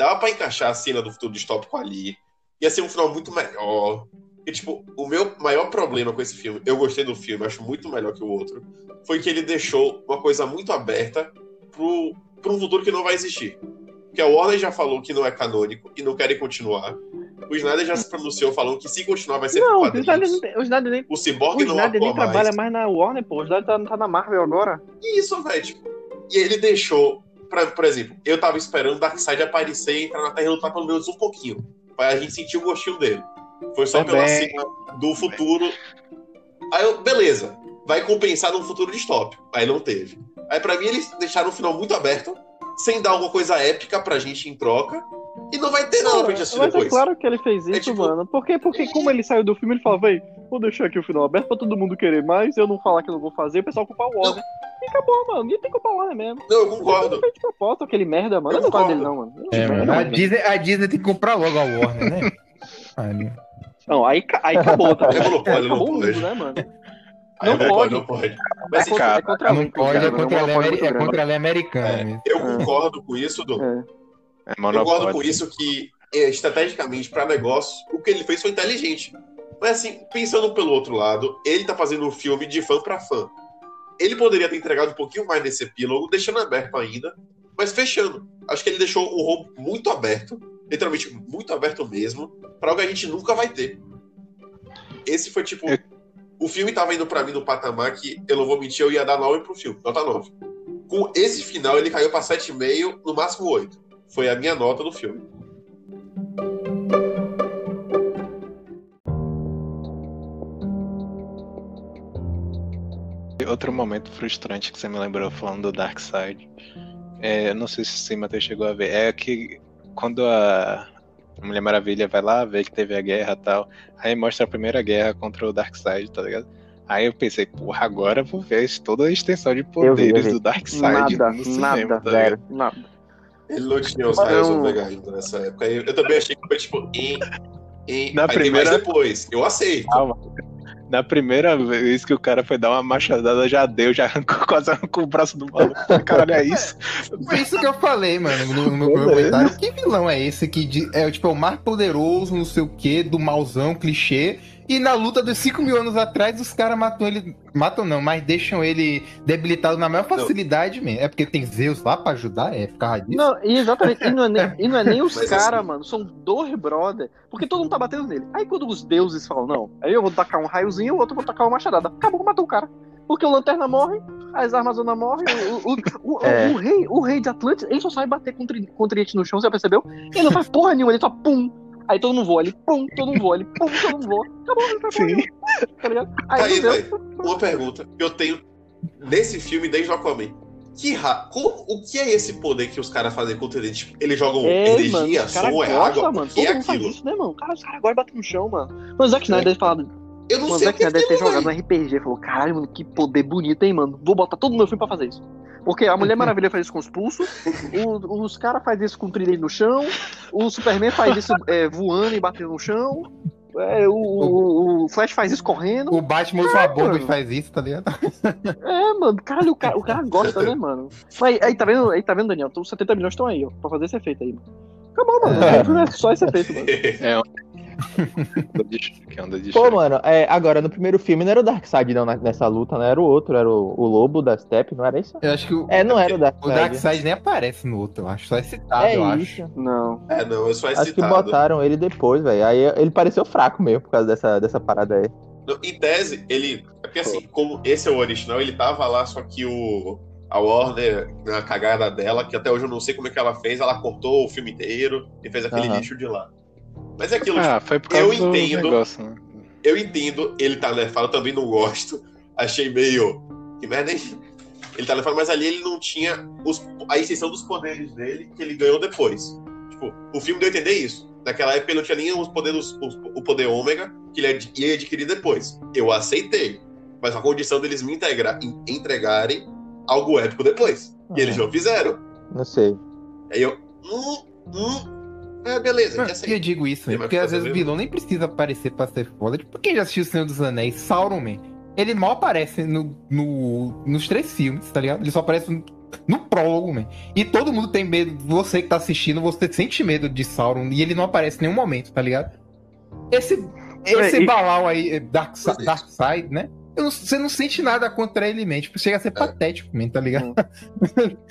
Dava pra encaixar a cena do futuro distópico ali. Ia ser um final muito melhor. E, tipo, o meu maior problema com esse filme, eu gostei do filme, acho muito melhor que o outro, foi que ele deixou uma coisa muito aberta pro, pro um futuro que não vai existir. Porque a Warner já falou que não é canônico e não querem continuar. O Snyder já se pronunciou falando que se continuar vai ser Não, por o Snyder, o nem, O o Cyborg não Snyder nem atua trabalha mais. mais na Warner, pô. O Snyder tá, tá na Marvel agora. Isso, velho. tipo, e ele deixou, pra, por exemplo, eu tava esperando Darkseid aparecer e entrar na Terra e lutar pelo menos um pouquinho. Pra a gente sentir o gostinho dele. Foi só pela Também. cena do futuro. Aí eu, beleza, vai compensar num futuro distópico. Aí não teve. Aí pra mim eles deixaram o final muito aberto, sem dar alguma coisa épica pra gente em troca. E não vai ter nada pra gente assistir Mas é depois. claro que ele fez isso, É tipo- mano. Porque, porque como ele saiu do filme, ele falou, véi, vou deixar aqui o final aberto pra todo mundo querer mais, eu não falar que eu não vou fazer, o pessoal culpar o Warner. E acabou, mano. E tem que culpar o Warner mesmo. Não, eu Ele concordo. fez de propósito, aquele merda, mano. Eu Eu não gosto dele, não, mano. É, Não, mano. não, A não. Disney, a Disney tem que comprar logo a Warner, né? (laughs) Caralho. Não, aí, aí acabou, tá? É não acabou o pode. mundo, né, mano? (laughs) Não pode. Não pode. É Mas assim, contra, é cara, contra a Não lei, pode, cara, é contra, a lei, é contra a lei americana É, eu É. concordo com isso, Du. É. É Eu concordo com isso que, é, estrategicamente, para negócio, o que ele fez foi inteligente. Mas, assim, pensando pelo outro lado, ele tá fazendo um filme de fã para fã. Ele poderia ter entregado um pouquinho mais nesse epílogo, deixando aberto ainda, mas fechando. Acho que ele deixou o rombo muito aberto, literalmente muito aberto mesmo, para algo que a gente nunca vai ter. Esse foi tipo. Eu- O filme tava indo para mim no patamar que, eu não vou mentir, eu ia dar 9 pro filme, nota 9. Com esse final, ele caiu pra 7,5, no máximo 8. Foi a minha nota do filme. Outro momento frustrante que você me lembrou falando do Dark Side. É, eu não sei se o Matheus chegou a ver. É que quando a Mulher Maravilha vai lá ver que teve a guerra e tal, aí mostra a primeira guerra contra o Dark Side, tá ligado? Aí eu pensei, porra, agora eu vou ver toda a extensão de vi, eu poderes vi. do Dark Side Nada, no cinema, nada, tá zero. Nada. Ele não tinha os raios eu- Omega ainda nessa época. Eu, eu também achei que foi tipo. Em, em, Na aí primeira- mais depois. Eu aceito. Calma. Na primeira vez que o cara foi dar uma machadada, já deu, já arrancou, (laughs) quase arrancou o braço do maluco. Caralho, é isso? Foi isso que eu falei, mano, no, no meu primeiro comentário. Que vilão é esse que é tipo é o mais poderoso, não sei o que, do mauzão, clichê? E na luta dos 5 mil anos atrás, os caras matam ele. Matam não, mas deixam ele debilitado na maior facilidade, mesmo. É porque tem Zeus lá pra ajudar? É, ficar disso? Não, exatamente. E não é nem, (laughs) e não é nem os caras, assim- mano. São dois brother. Porque todo mundo tá batendo nele. Aí quando os deuses falam, não, aí eu vou tacar um raiozinho, o outro vou tacar uma machadada. Acabou, matou o cara. Porque o Lanterna morre, as Armazonas morrem, o, o, o, (laughs) É. o, rei, o rei de Atlantis, ele só sabe bater com, tri, com tridente no chão, você já percebeu? Ele não faz porra nenhuma, ele só pum. Aí todo mundo voa, ele pum, todo mundo voa, ele pum, todo mundo voa. Acabou, não faz porra Sim. nenhuma, tá ligado? Aí, Aí, velho, uma pergunta que eu tenho nesse filme desde o Aquaman. Que ra... como- o que é esse poder que os caras fazem com o tridente? Tipo, eles jogam É, mano, energia, os caras som, é água? mano. É Todo mundo faz aquilo? isso, né, mano? Cara, os caras de bater no chão, mano. Mano, o Zack Snyder deve falar. Eu não Mano, o sei o que é Snyder deve ter jogado no RPG falou: caralho, mano, que poder bonito, hein, mano. Vou botar todo o meu filme pra fazer isso. Porque a Mulher (laughs) Maravilha faz isso com os pulsos, o- os caras fazem isso com o tridente no chão, o Superman faz isso é, voando e batendo no chão, é, o, o- o Flash faz isso correndo. O Batman usa bomba mano. e faz isso, tá ligado? É, mano, caralho, o cara, o cara gosta, né, mano? Mas aí tá vendo, aí tá vendo, Daniel? Os 70 milhões estão aí, ó, pra fazer esse efeito aí, mano. Acabou, mano. É. (laughs) É só esse efeito, mano. Onda de choque, onda de Pô, mano, é, agora no primeiro filme não era o Darkseid não na- nessa luta, não era o outro, era o, o lobo da Step, não era isso? Eu acho que o, É, não era o o Darkseid. Darkseid nem aparece no outro, eu acho. Só é citado, É eu acho. isso. Não. É, não, eu só é Acho que citado. botaram ele depois, velho. Aí ele pareceu fraco mesmo por causa dessa, dessa parada aí. Não, Em tese, ele. É porque assim, como esse é o original, ele tava lá, só que o. A Warner, na cagada dela, que até hoje eu não sei como é que ela fez, ela cortou o filme inteiro e fez aquele Aham. lixo de lá. Mas é aquilo, tipo, Ah, foi por causa eu do entendo. negócio, né? eu entendo, ele tá nerfado, eu também não gosto. Achei meio. Que merda, hein? Ele tá nerfado, mas ali ele não tinha os- a extensão dos poderes dele que ele ganhou depois. Tipo, o filme deu a entender isso. Naquela época ele não tinha nem os poderes, os- o poder ômega, que ele ia adquirir depois. Eu aceitei. Mas a condição deles me integra- en- entregarem algo épico depois. E eles não fizeram. Não sei. Aí eu. Hum, hum. É, beleza, Mano, que e eu digo isso, né? porque às vezes o vilão nem precisa aparecer pra ser foda. Tipo, quem já assistiu O Senhor dos Anéis, Sauron, man, ele mal aparece no, no- nos três filmes, tá ligado? Ele só aparece no, no prólogo, man. E todo mundo tem medo, você que tá assistindo, você sente medo de Sauron e ele não aparece em nenhum momento, tá ligado? Esse, esse e- Balau aí, é, Dark, Pois é. Dark Side, né? Não- você não sente nada contra ele, man. Tipo, chega a É. ser patético, man, tá ligado?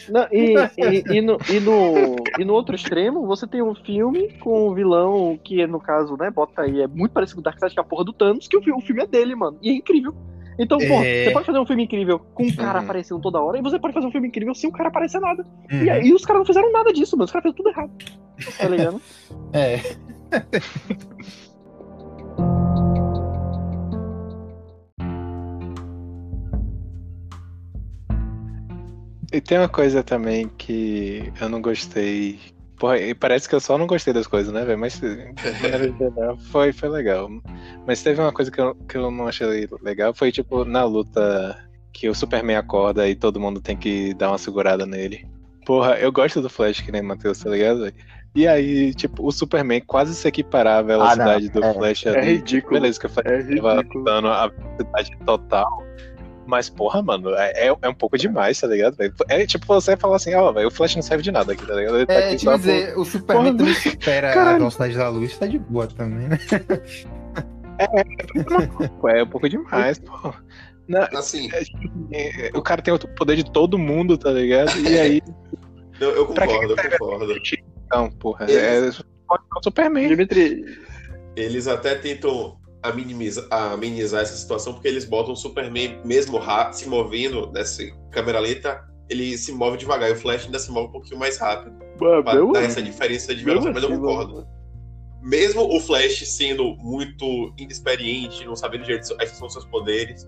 Não, e, e, e no, e, no, e no outro extremo, você tem um filme com um vilão que, no caso, né, bota aí, é muito parecido com o Darkseid, que é a porra do Thanos, que o, o filme é dele, mano. E é incrível. Então, pô, É. você pode fazer um filme incrível com um cara Uhum. aparecendo toda hora, e você pode fazer um filme incrível sem o cara aparecer nada. Uhum. E aí os caras não fizeram nada disso, mano. Os caras fizeram tudo errado. Tá ligado? (laughs) É. (laughs) E tem uma coisa também que eu não gostei. Porra, e parece que eu só não gostei das coisas, né, velho? Mas (laughs) foi, foi legal. Mas teve uma coisa que eu, que eu não achei legal, foi tipo na luta que o Superman acorda e todo mundo tem que dar uma segurada nele. Porra, eu gosto do Flash, que nem Matheus, tá ligado? E aí, tipo, o Superman quase se equiparar à velocidade do é. Flash É ali. ridículo. Beleza, que o Flash É tava dando a velocidade total. Mas, porra, mano, é, é um pouco demais, tá ligado? velho? É tipo você falar assim, ó, velho, o Flash não serve de nada aqui, tá ligado? Ele tá É, aqui te só dizer, o Superman Porra, também (laughs) supera a caralho. velocidade da luz, tá de boa também, né? por... É um pouco demais, pô. Não, Assim, é, tipo, é, o cara tem o poder de todo mundo, tá ligado? E aí, (laughs) eu, eu concordo, eu concordo. então, porra, é, é o Superman. Dimitri, Eles até tentam amenizar, amenizar essa situação porque eles botam o Superman mesmo se movendo nessa câmera lenta, ele se move devagar e o Flash ainda se move um pouquinho mais rápido. mano, Pra dar essa diferença de velocidade, mas eu assim, concordo. Mesmo o Flash sendo muito inexperiente, não sabendo direito quais são os seus poderes,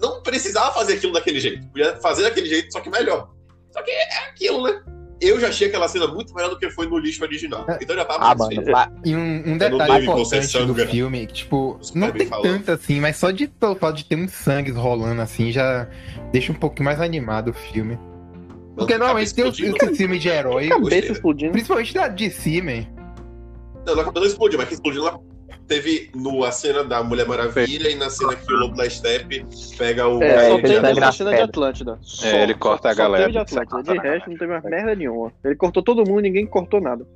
não precisava fazer aquilo daquele jeito. Podia fazer daquele jeito, só que melhor. Só que é aquilo, né? Eu já achei aquela cena muito melhor do que foi no lixo original. Então eu já tava Ah, satisfeito. mano. E um, um não detalhe importante do sangra. filme, que, tipo, Os não caras tem tanto assim, mas só de fato de ter uns sangues rolando assim, já deixa um pouquinho mais animado o filme. Porque normalmente tem os, os filmes de herói, gostei, Cabeça né? explodindo. principalmente da DC, man. Não, não não explodiu, mas que explodiu lá. Teve no, a cena da Mulher Maravilha e na cena que o Lobo da Steppe pega o. É, É, só ele teve essa cena de. Atlântida. Só, É, ele corta só, a galera. Só teve de Atlântida. De resto, não teve mais merda nenhuma. Ele cortou todo mundo, ninguém cortou nada.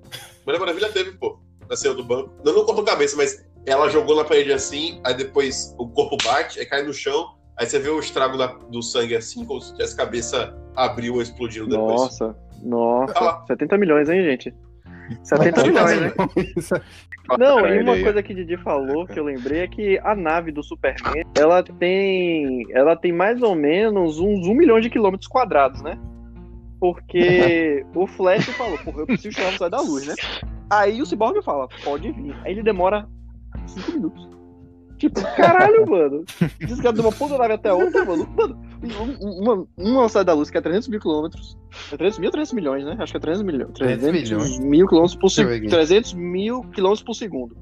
Mulher Maravilha teve, pô. Na cena do banco. Não, não cortou a cabeça, mas ela jogou na parede assim, aí depois o corpo bate, aí cai no chão, aí você vê o estrago da- do sangue assim, como se tivesse a cabeça abriu ou explodindo depois. Nossa, nossa. Ah lá. 70 milhões, hein, gente? 70 milhões, né? Não, e uma coisa que Didi falou que eu lembrei é que a nave do Superman, ela tem, ela tem mais ou menos uns 1 milhão de quilômetros quadrados, né? Porque o Flash falou, porra, eu preciso tirar você da luz, né? Aí o Cyborg fala, pode vir. Aí ele demora 5 minutos. Tipo, caralho, mano. Diz que de uma ponta da nave até a outra, mano. Mano, um- uma, uma velocidade da luz que é 300 mil quilômetros. É 300 mil ou 300 milhões, né? Acho que é 300 milhões. 300 milhões. mil quilômetros por segundo. aqui. 300 mil quilômetros por segundo.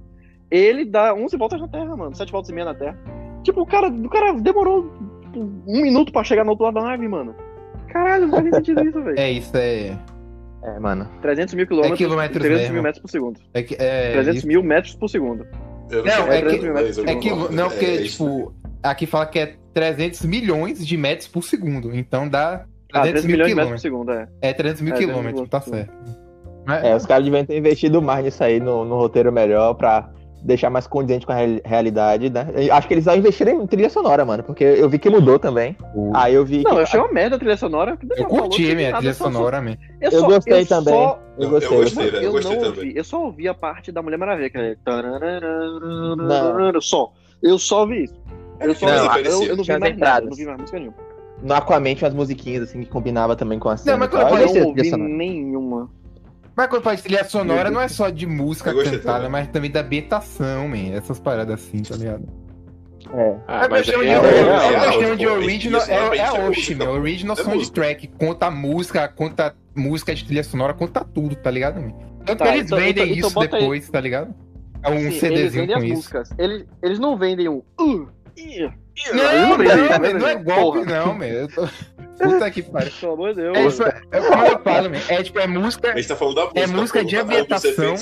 Ele dá 11 voltas na Terra, mano. 7 voltas e meia na Terra. Tipo, o cara, o cara demorou tipo, um minuto pra chegar no outro lado da nave, mano. Caralho, não faz nem sentido isso, velho. É isso, é. É, mano. 300 mil quilômetros É quilômetros 300 mesmo. mil metros por segundo. É, que- é 300 isso. mil metros por segundo. Eu Não, sei é que- É que, não, porque, É tipo, aqui fala que é 300 milhões de metros por segundo. Então dá Ah, 300 300 mil milhões de metros por quilômetros. segundo, é. É 300 mil É, 300 quilômetros, tá quilômetros. certo. É, os caras deviam ter investido mais nisso aí, no, no roteiro melhor, pra deixar mais condizente com a real- realidade, né? Eu acho que eles só investiram em trilha sonora, mano, porque eu vi que mudou também. Aí eu vi Não, que... eu achei uma merda a trilha sonora. que Eu falou curti que minha trilha só- só- sonora, man. Eu, Eu só- gostei eu também. Só... Eu gostei. eu gostei, eu eu gostei não também. ouvi, eu só ouvi a parte da Mulher Maravilha, que é. tararararararara, Só. Eu só ouvi isso. Eu só Não, ouvi. Eu, eu não vi mais nada, não vi mais música nenhuma. No Aquaman tinha umas musiquinhas, assim, que combinava também com a cena. mas tal. quando Eu não ouvi nenhuma. Mas quando faz trilha sonora, não é só de música cantada, também. mas também da ambientação, man. Essas paradas assim, tá ligado? É. Ah, é mas de, é- é- é, é- é- é- original, é, é é música. meu. Original É soundtrack. Conta a música, conta música de trilha sonora, conta tudo, tá ligado? Tanto Tá, que eles então- vendem então- então isso depois, tá ligado? um Sim, eles CDzinho com isso. músicas. Eles, eles não vendem um. Uh, Não, não, não isso, né, não é golpe, Porra. não, meu. Eu tô... Puta que pariu. pelo amor de Deus. É, tipo, é como eu falo, meu. É tipo, é música. A gente tá falando da música. É música de ambientação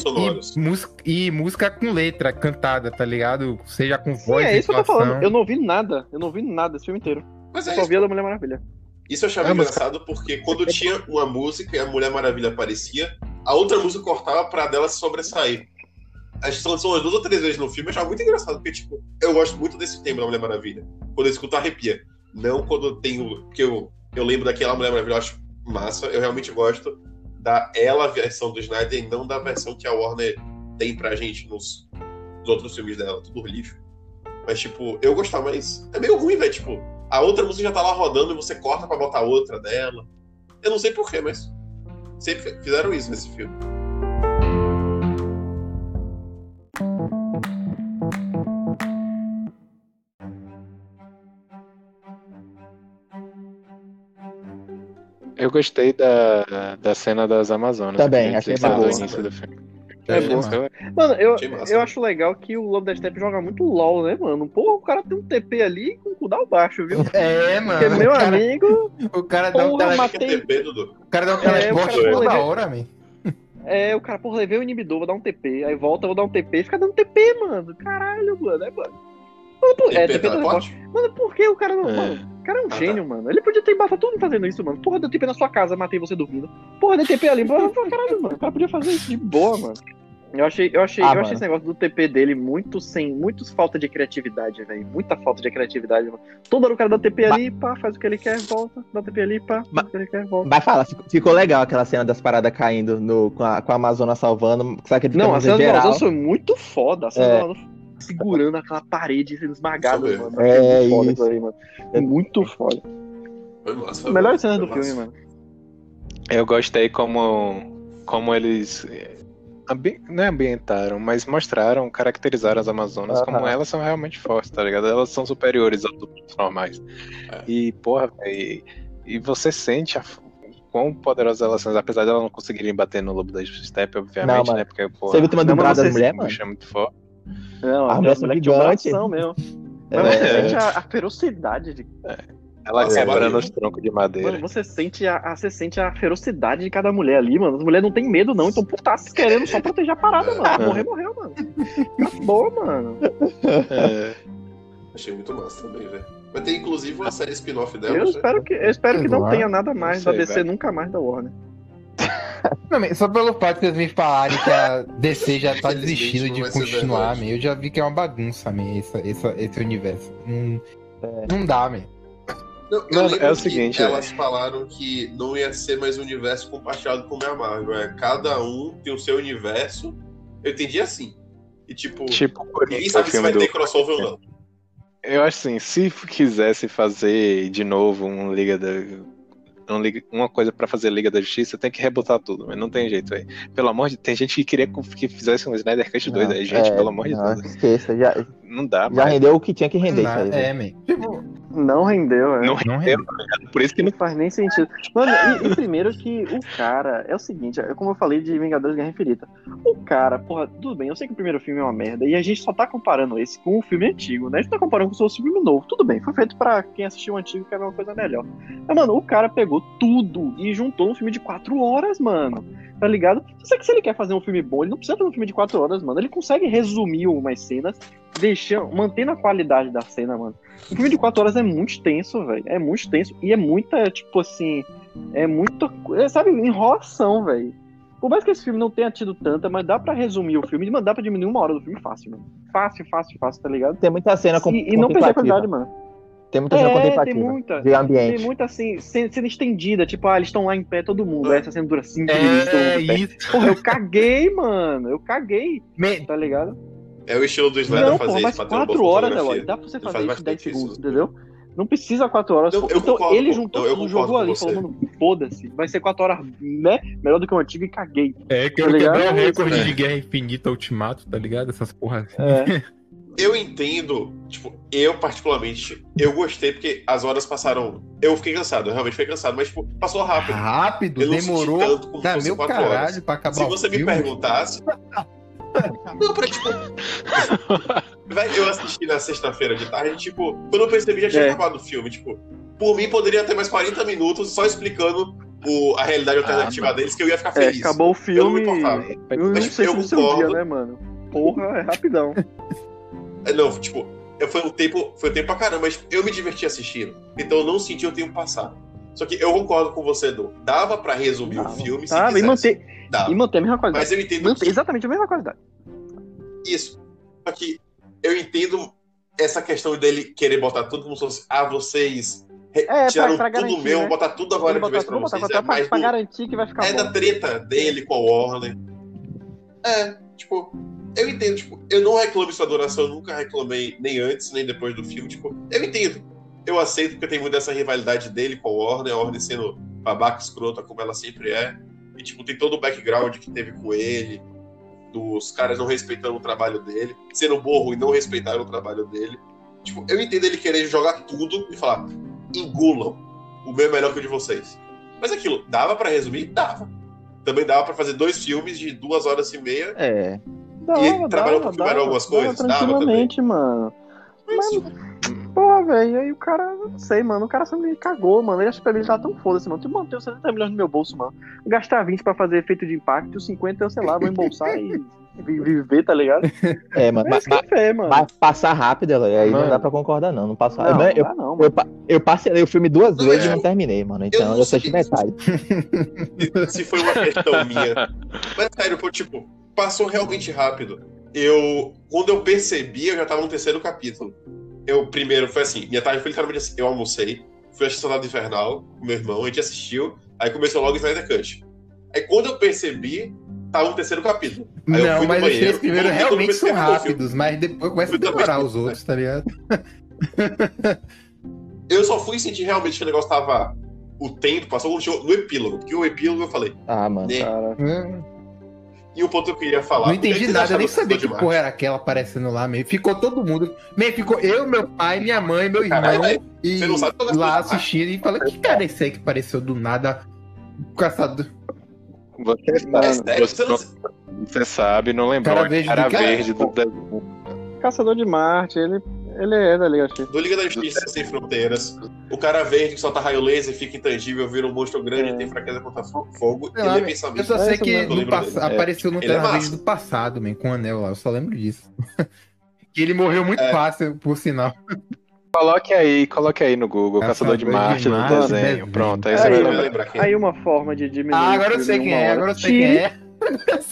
e, música, e música com letra cantada, tá ligado? Seja com Sim, voz, é isso que eu tô falando. Eu não ouvi nada. Eu não ouvi nada esse filme inteiro. Mas Eu é só isso. vi a da Mulher Maravilha. Isso eu achava É, mas- engraçado porque quando tinha uma música e a Mulher Maravilha aparecia, a outra música cortava pra dela sobressair. As são umas duas ou três vezes no filme, eu achava muito engraçado, porque, tipo, eu gosto muito desse tema da Mulher Maravilha. Quando eu escuto, arrepia. Não quando tem o. Porque eu, eu lembro daquela Mulher Maravilha, eu acho massa. Eu realmente gosto da ela versão do Snyder e não da versão que a Warner tem pra gente nos, nos outros filmes dela, tudo lixo. Mas, tipo, eu gostava, mas é meio ruim, velho. Tipo, a outra música já tá lá rodando e você corta pra botar outra dela. Eu não sei porquê, mas sempre fizeram isso nesse filme. Eu gostei da, da cena das Amazonas. Também, que achei massa. início do filme. É boa. massa. Mano, eu, massa. eu acho legal que o Lobo da Steppe joga muito LOL, né, mano? Pô, o cara tem um TP ali com o cu dá baixo, viu? É, mano. Porque, meu o cara, amigo, o cara dá um porra, tele... é TP, Dudu. o cara dá um É, o cara teleporte foi toda hora, man. é, o cara, porra, levei o inibidor, vou dar um TP. Aí volta, vou dar um TP e fica dando TP, mano. Caralho, mano, é, mano. Mano, por- é, TP teleporte. porte? Mano, por que o cara não. É. Mano, o cara é um Ah, tá. gênio, mano. Ele podia ter matado todo mundo fazendo isso, mano. Porra, deu TP na sua casa, matei você dormindo. Porra, deu TP ali. Porra, caralho, mano. O cara podia fazer isso de boa, mano. Eu achei, eu achei, Ah, eu mano. achei esse negócio do TP dele muito sem, muito falta de criatividade, velho. Muita falta de criatividade, mano. Toda hora o cara dá TP ali, pá, faz o que ele quer, volta, dá TP ali, pá, faz o que ele quer, volta. Mas fala, ficou, ficou legal aquela cena das paradas caindo no, com, a, com a Amazônia salvando. Sabe que Não, a no cena do geral. Amazon foi muito foda. A cena É. segurando aquela parede sendo esmagada, mano. Achei É muito foda aí, mano. Muito foda. Foi massa. foi Melhor cena foi do massa. filme, mano. Eu gostei como, como eles eh, ambi- não é ambientaram, mas mostraram, caracterizaram as Amazonas Aham. como elas são realmente fortes, tá ligado? Elas são superiores aos humanos normais. É. E, porra, véi, e você sente a, quão poderosas elas são, apesar de elas não conseguirem bater no lobo da Steppe, obviamente, Não, né? Porque, porra, Você viu o tema Não, do mas braço você- das mulheres, o mano? é muito forte. Não, A a mulher mulher tinha um gigante. mesmo. Mas É. você sente a, a ferocidade de. Ela Nossa, quebrando os troncos de madeira. Mano, você sente a, a- você sente a ferocidade de cada mulher ali, mano. As mulheres não tem medo, não. Então, putaço querendo só proteger a parada, mano. Morrer, morreu, mano. Acabou, mano. É, Achei muito massa também, velho. Vai ter inclusive uma série spin-off dela. Eu né? espero que, eu espero que não tenha nada mais não da sei, DC, velho. nunca mais da Warner. Não, só pelo fato que eles me falarem que a DC já tá desistindo de continuar. Eu já vi que é uma bagunça, man, essa, essa- esse universo. Hum, Não dá, man. Não, Mano, é o seguinte, elas falaram que não ia ser mais um universo compartilhado com a Marvel. É, cada um tem o seu universo. Eu entendi assim. E tipo, tipo, ninguém o sabe se vai do. ter crossover ou não. Eu acho assim, se quisesse fazer de novo um Liga da. Liga- uma coisa pra fazer Liga da Justiça, tem que rebutar tudo, mas não tem jeito aí. Pelo amor de Tem gente que queria que fizesse um Snyder Cut 2 aí, gente, É, pelo amor de não, Deus. Esqueça, já, Não dá, já mas rendeu o que tinha que render. Não isso aí, é, man. Tipo, Não rendeu, é. não não rendeu, rendeu. tá ligado? Por isso que Não não. faz nem sentido. Mano, e, e primeiro que o cara. É o seguinte, é como eu falei de Vingadores Guerra Infinita. O cara, porra, tudo bem, eu sei que o primeiro filme é uma merda. E a gente só tá comparando esse com o filme antigo, né? A gente tá comparando com o seu filme novo. Tudo bem, foi feito pra quem assistiu o antigo quer ver uma coisa melhor. Mas, mano, o cara pegou tudo e juntou num filme de quatro horas, mano. Tá ligado? Só que se ele quer fazer um filme bom, ele não precisa fazer um filme de quatro horas, mano. Ele consegue resumir umas cenas, deixando, mantendo a qualidade da cena, mano. Um filme de 4 horas é muito extenso, velho. É muito extenso. E é muita, tipo assim. É muita. é, Sabe, enrolação, velho. Por mais que esse filme não tenha tido tanta, mas dá pra resumir o filme, mas dá pra diminuir uma hora do filme fácil, mano. Fácil, fácil, fácil, tá ligado? Tem muita cena com, e, e não perder a qualidade, mano. Tem muita cena É, tem contemplativa. muita. De ambiente. Tem muita, assim, cena estendida. Tipo, ah, eles estão lá em pé, todo mundo. Aí essa cena dura 5 É, minutos. pé. isso. Porra, eu caguei, mano. Eu caguei, Man, tá ligado? É o estilo do Snyder Não, fazer mas isso pra ter uma 4 boa horas. Eloy. Dá pra você fazer faz isso em 10 bastante segundos, entendeu? Não precisa 4 horas. Eu- eu então concordo ele juntou eu- eu jogou ali, você. falou, mano, foda-se. Vai ser 4 horas, né? Melhor do que o antigo e caguei. é, quero Tá ligado? quebrar o recorde É. de Guerra Infinita Ultimato, tá ligado? Essas porras assim. É. (laughs) Eu entendo, tipo, eu particularmente, eu gostei porque as horas passaram. Eu fiquei cansado, eu realmente fiquei cansado, mas, tipo, passou rápido. Rápido, Eu não senti demorou. tanto como fosse meu quatro caralho horas. pra acabar Se você me filme. perguntasse. (laughs) Não, pra tipo. (laughs) Eu assisti na sexta-feira de tarde, tipo, quando eu percebi já tinha É. acabado o filme, tipo, por mim poderia ter mais 40 minutos só explicando o- a realidade alternativa mano. deles, que eu ia ficar É, feliz. acabou o Eu não me filme. importava. Eu não Mas, sei eu seu dia, concordo. né, mano? Porra, é rapidão. É, Não, tipo, eu- foi um tempo, foi um tempo pra caramba, mas eu me diverti assistindo. Então eu não senti o tempo passar. Só que eu concordo com você, Edu. Dava pra resumir o Dava. filme se Tá, e manter, Dava. e manter a mesma qualidade. Mas eu entendo Manter exatamente a mesma qualidade. isso. Só que eu entendo essa questão dele querer botar tudo como se fosse, ah, vocês É, tiraram pra- pra tudo garantir, meu, né? botar tudo agora de botar vez pra botar vocês. até É, pra, mais pra do- garantir que vai ficar é bom. da treta dele com a Warner. É, tipo, eu entendo, tipo, eu não reclamo isso da duração, eu nunca reclamei nem antes, nem depois do filme, tipo, eu entendo. Eu aceito porque tem muito dessa rivalidade dele com a Warner, a Warner sendo babaca escrota como ela sempre é. E, tipo, tem todo o background que teve com ele, dos caras não respeitando o trabalho dele, sendo burro e não respeitaram o trabalho dele. Tipo, eu entendo ele querer jogar tudo e falar, engulam, o meu é melhor que o de vocês. Mas aquilo, dava pra resumir? Dava. Também dava pra fazer dois filmes de duas horas e meia. É. Dava, trabalhou um dava, pouquinho melhor algumas coisas? Dava Dava tranquilamente, mano. Mas, Porra, velho, aí o cara, não sei, mano, o cara só me cagou, mano. Ele acha que pra mim ele tá tão foda-se, mano. Tu manteve 70 milhões no meu bolso, mano. Gastar 20 pra fazer efeito de impacto, 50 eu, sei lá, vou embolsar e (laughs) vi- viver, tá ligado? É, mano. Mas Mas, fé, mano. mas passar rápido, aí não Mano. dá pra concordar, não. Não passa não, eu, não dá não, eu, mano. eu parcelei o filme duas Não, vezes é. e não terminei, mano. Então não eu, assisti sei. metade. (laughs) se foi uma questão minha. Mas sério, pô, tipo, passou realmente rápido. Eu, quando eu percebi, eu já tava no terceiro capítulo. Eu primeiro foi assim, minha tarde foi literalmente assim, eu almocei, fui assistir Soldado Invernal com meu irmão, a gente assistiu, aí começou logo o Snyder Cut. Aí quando eu percebi, tava no terceiro capítulo. Aí eu Não, mas os banheiro, três primeiros realmente são rápidos, mas depois começa a demorar os outros, tá ligado? (laughs) Eu só fui sentir realmente que o negócio tava. O tempo passou no epílogo, porque o epílogo eu falei, Ah, mano. né? Cara, E o ponto que eu queria falar. Não entendi nada, eu nem sabia que porra era aquela aparecendo lá, meio. Ficou todo mundo. Meio ficou eu, meu pai, minha mãe, meu irmão. Caralho, e sabe lá assistindo e falei, que cara é esse aí que apareceu do nada? Caçador. Você, É sério, você não. você sabe, não lembrou Cara verde cara do cara. verde do. Caçador de Marte, ele, ele é, tá ligado? Chico? Do Liga da Justiça Sem Fronteiras. O cara verde que solta raio laser, fica intangível, vira um monstro grande É. e tem fraqueza contra fo- fogo. Sei ele lá, é Eu pensamento. só É sei isso que no Eu pass- apareceu no é Terra do passado, man, com o anel lá. Eu só lembro disso. que (laughs) ele morreu muito É. fácil, por sinal. Coloque aí, coloque aí no Google, Caçador de Marte do Marte, desenho. desenho. Pronto, aí Aí, você vai lembrar. quem? Aí uma forma de diminuir. Ah, agora eu sei em quem é, agora eu sei quem é. (laughs) Eu é.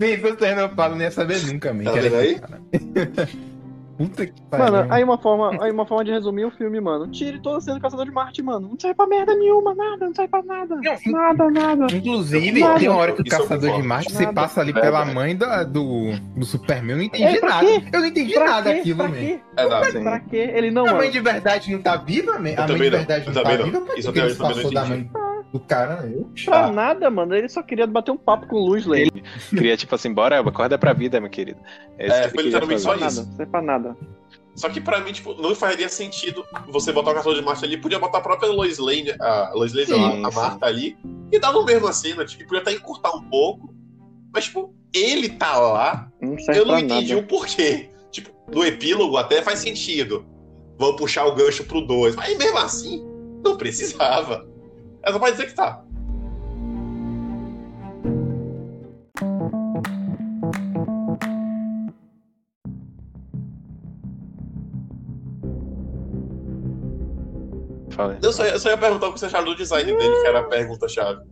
Sim, se você não fala, não ia saber nunca, man. Tá vendo aí? (laughs) Puta que pariu. Mano, aí uma, forma, aí uma forma de resumir o filme, mano. Tire toda a cena do Caçador de Marte, mano. Não serve pra merda nenhuma, nada, não serve pra nada. Não, Nada, nada. Inclusive, Nada. tem uma hora que o Isso eu Caçador de. Marte se Nada. passa ali É, pela mãe da- do, do Superman. Eu não entendi É, nada. quê? Eu não entendi Pra nada quê? aquilo, Pra quê? É. Pra quê? Ele não, A mãe de verdade não tá viva, man? A mãe de verdade eu não tá viva? Por Isso que eu ele passou da mãe do cara? né? Eu? Pra Ah. nada, mano. Ele só queria bater um papo com o Luz Lane. Queria, tipo assim, bora, acorda pra vida, meu querido. É, isso É, que ele literalmente. Pra isso. nada, não pra nada. Só que pra mim, tipo, não faria sentido você botar o Caçador de Marte ali. Podia botar a própria Lois Lane, a Lois Lane, Sim, a sim. Marta ali, e dar no mesmo cena. Tipo, podia até encurtar um pouco. Mas, tipo, ele tá lá, Não eu não entendi nada. o porquê. Tipo, no epílogo até faz sentido. Vamos puxar o gancho pro 2. Mas mesmo assim, não precisava. É só pra dizer que tá. Falei. Eu só, ia- eu só ia perguntar o que você acharam do design dele, que era a pergunta-chave.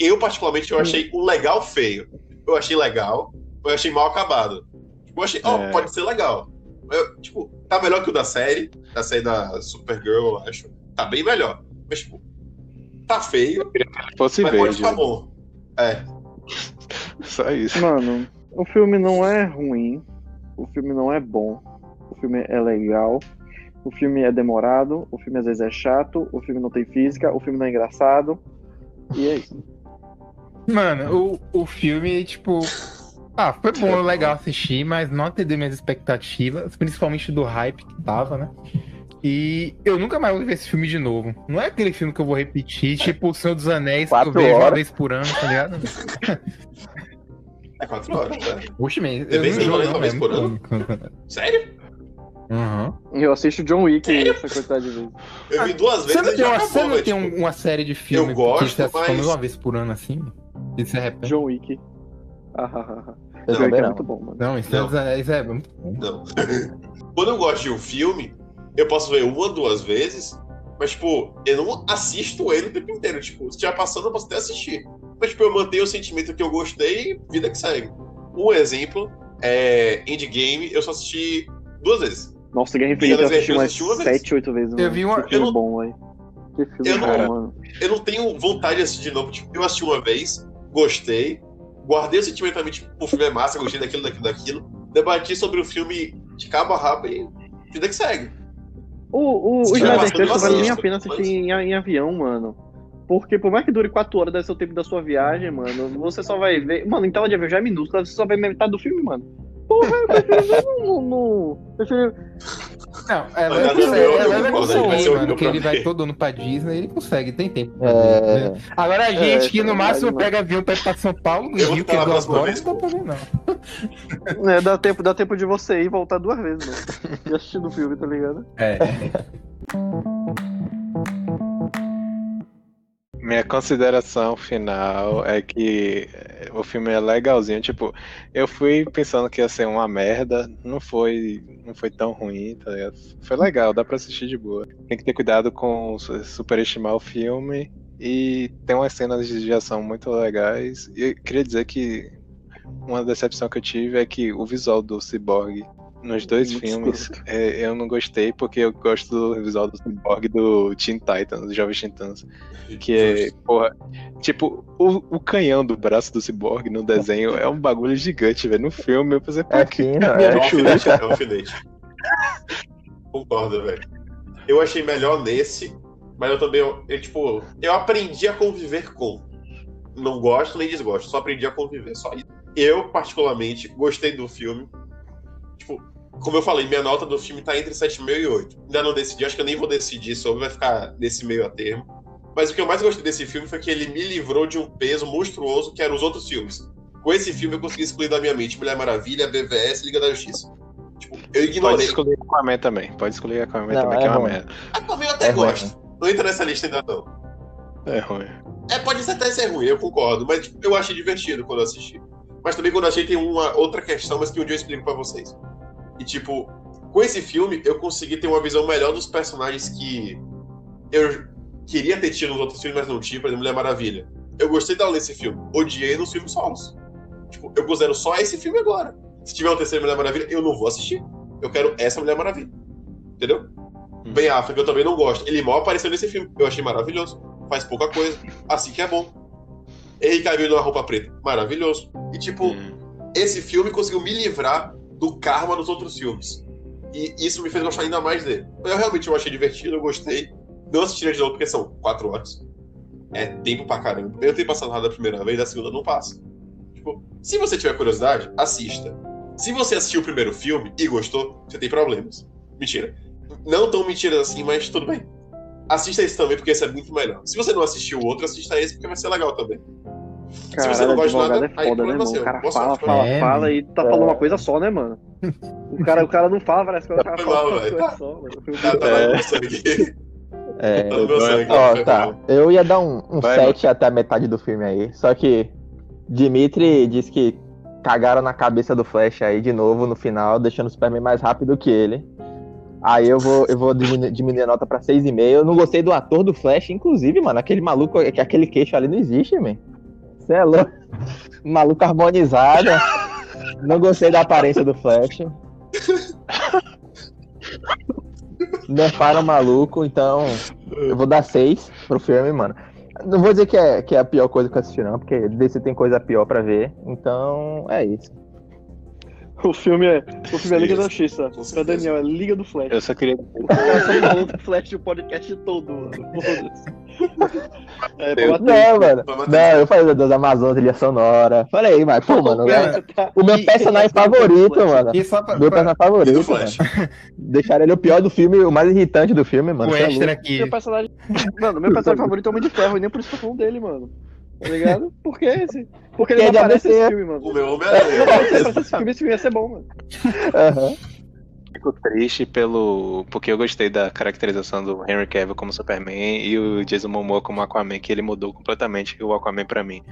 Eu, particularmente, eu achei o legal feio. Eu achei legal, eu achei mal acabado. Tipo, eu achei, ó, É. pode ser legal. Eu, tipo, tá melhor que o da série, da série da Supergirl, eu acho. Tá bem melhor. Mas, tipo, tá feio, Se fosse mas pode bom. É, (laughs) só isso. Mano, o filme não é ruim. O filme não é bom. O filme é legal. O filme é demorado. O filme às vezes é chato. O filme não tem física. O filme não é engraçado. E é isso. Mano, o, o filme, tipo. Ah, foi bom, legal assistir, mas não atendeu minhas expectativas, principalmente do hype que tava, né? E eu nunca mais vou ver esse filme de novo. Não é aquele filme que eu vou repetir, tipo O Senhor dos Anéis, que eu Quatro vejo uma horas. vez por ano, tá ligado? É quatro horas, né? Oxe, não quando, não, uma vez é por ano? Sério? Uhum. Eu assisto John Wick essa quantidade de vezes. Eu vi duas vezes Você não tem, uma, acabou, você não tem tipo, um- uma série de filme gosto, que você assiste mas- uma vez por ano assim? E se arrepende? John Wick. Ah, ah, ah, ah. Eu John Wick também é não. muito bom, mano. Não, isso, Não. É, isso é muito bom. Não. (laughs) Quando eu gosto de um filme, eu posso ver uma, duas vezes, mas, tipo, eu não assisto ele o tempo inteiro. Tipo, se estiver passando, eu posso até assistir. Mas, tipo, eu mantenho o sentimento que eu gostei e vida que segue. Um exemplo é Endgame, eu só assisti duas vezes. Nossa, Guerra Infinita eu assisti umas assisti uma vez. 7, 8 vezes. Eu vi uma- Que filme eu não- bom, velho. Que filme eu bom, não- mano. Eu não tenho vontade de assistir de novo. Tipo, eu assisti uma vez, gostei, guardei o sentimentalmente, tipo, o filme é massa, gostei daquilo, daquilo, daquilo. Debati sobre o filme de cabo a rabo e vida que segue. O, o, Se o tiver Snyder Cut eu vale nem a assisto, pena assistir em, em avião, mano. Porque por mais que dure 4 horas, deve ser o tempo da sua viagem, mano. Você só vai ver. Mano, em tela de avião já é minúscula, você só vai ver metade do filme, mano. Porra, eu prefiro ver no. no... Prefiro... Não, ela, Mas ela, meu, eu ela consegue, mano, meu que ele vai todo ano pra Disney, ele consegue, tem tempo. pra É. ver, né? Agora a gente É, que no é máximo verdade, pega avião pra ir pra São Paulo, no Eu Rio, que é duas horas, não dá pra ver, não. É, dá tempo, dá tempo de você ir e voltar duas vezes, mano. E assistir o filme, tá ligado? É. (laughs) Minha consideração final é que o filme é legalzinho. Tipo, eu fui pensando que ia ser uma merda, não foi, não foi tão ruim, tá? Foi legal, dá pra assistir de boa. Tem que ter cuidado com su- superestimar o filme e tem umas cenas de ação muito legais. E eu queria dizer que uma decepção que eu tive é que o visual do Cyborg nos dois Muito filmes eh, eu não gostei porque eu gosto do visual do Cyborg do Teen Titans, do Jovem Titãs. Que é, porra, tipo, o, o canhão do braço do Cyborg no desenho é um bagulho gigante, velho. No filme eu pensei, pô, É que fino, caminhão É um alfinete, é um alfinete. Concordo, velho. Eu achei melhor nesse, mas eu também, eu, eu, tipo, eu aprendi a conviver com. Não gosto nem desgosto, só aprendi a conviver, só isso. Eu, particularmente, gostei do filme. Tipo, como eu falei, minha nota do filme tá entre 7,5 e 8. Ainda não decidi, acho que eu nem vou decidir sobre, vai ficar nesse meio a termo. Mas o que eu mais gostei desse filme foi que ele me livrou de um peso monstruoso que eram os outros filmes. Com esse filme eu consegui excluir da minha mente Mulher Maravilha, BVS e Liga da Justiça. Tipo, eu Pode ignorei. escolher Aquaman também. Pode escolher Aquaman Não, também, é que é uma ruim. merda. Aquaman eu até É ruim. gosto. Não entra nessa lista ainda não. É ruim. É, pode até ser ruim, eu concordo, mas tipo, eu achei divertido quando eu assisti. Mas também quando eu achei tem uma outra questão, mas que um dia eu explico pra vocês. E tipo, com esse filme eu consegui ter uma visão melhor dos personagens que eu queria ter tido nos outros filmes, mas não tinha, por exemplo, Mulher Maravilha. Eu gostei dela nesse filme, odiei nos filmes solos. Tipo, eu considero só esse filme agora. Se tiver uma terceira Mulher Maravilha, eu não vou assistir. Eu quero essa Mulher Maravilha. Entendeu? Ben Affleck eu também não gosto. Ele mal apareceu nesse filme. Eu achei maravilhoso. Faz pouca coisa. Assim que é bom. Henry Cavill numa roupa preta. Maravilhoso. E tipo, Hum. esse filme conseguiu me livrar do karma dos outros filmes. E isso me fez gostar ainda mais dele. Eu realmente eu achei divertido, eu gostei. Não assistiria de novo porque são quatro horas. É tempo pra caramba. Eu tenho passado nada da primeira vez, da segunda não passa. Tipo, se você tiver curiosidade, assista. Se você assistiu o primeiro filme e gostou, você tem problemas. Mentira. Não tão mentiras assim, mas tudo bem. Assista esse também, porque esse é muito melhor. Se você não assistiu o outro, assista esse, porque vai ser legal também. Caralho, você não gosta de nada, é aí foda, né, problema mano? seu. O cara Boa fala, sorte, fala, É, fala e tá É. falando uma coisa só, né, mano? O cara, o cara não fala, parece que o cara Foi fala mal, uma velho. coisa só, mano. Tá, tá É. no meu sangue. É, Tá no meu sangue. Ó, tá. Eu ia dar um, um Vai, 7 até a metade do filme aí. Só que Dimitri disse que cagaram na cabeça do Flash aí de novo no final, deixando o Superman mais rápido que ele. Aí eu vou, eu vou diminuir, diminuir a nota pra 6,5. Eu não gostei do ator do Flash, inclusive, mano. Aquele maluco, aquele queixo ali não existe, man. Você é louco. Maluco harmonizado. Não gostei da aparência do Flash. Nerfaram maluco, então eu vou dar 6 pro filme, mano. Não vou dizer que é, que é a pior coisa que eu assisti, não, porque DC tem coisa pior pra ver. Então, é isso. O filme é, o filme é Liga da Justiça. Pra. Daniel, é Liga do Flash. Eu só queria. (laughs) O cara só falou do Flash o podcast todo, mano. É, Eu- bater. Não, mano. Não, eu falei das Amazonas, trilha sonora. Falei, mas, pô, mano, Cara, é- tá- o meu personagem e- favorito, mano. E só pra, Meu pra personagem favorito, Flash. (laughs) Deixaram ele o pior do filme, o mais irritante do filme, mano. o é extra aqui. Meu personagem. Mano, meu personagem favorito é o Homem de Ferro, e nem por isso que eu falando dele, mano. Tá ligado? Por que esse? Porque Que ele é não aparece ABC. nesse filme, mano. O meu Se ele Homem-Aranha. (laughs) aparecesse nesse filme, esse filme ia ser bom, mano. Aham. Fico triste pelo. Porque eu gostei da caracterização do Henry Cavill como Superman e o Jason Momoa como Aquaman, que ele mudou completamente o Aquaman pra mim.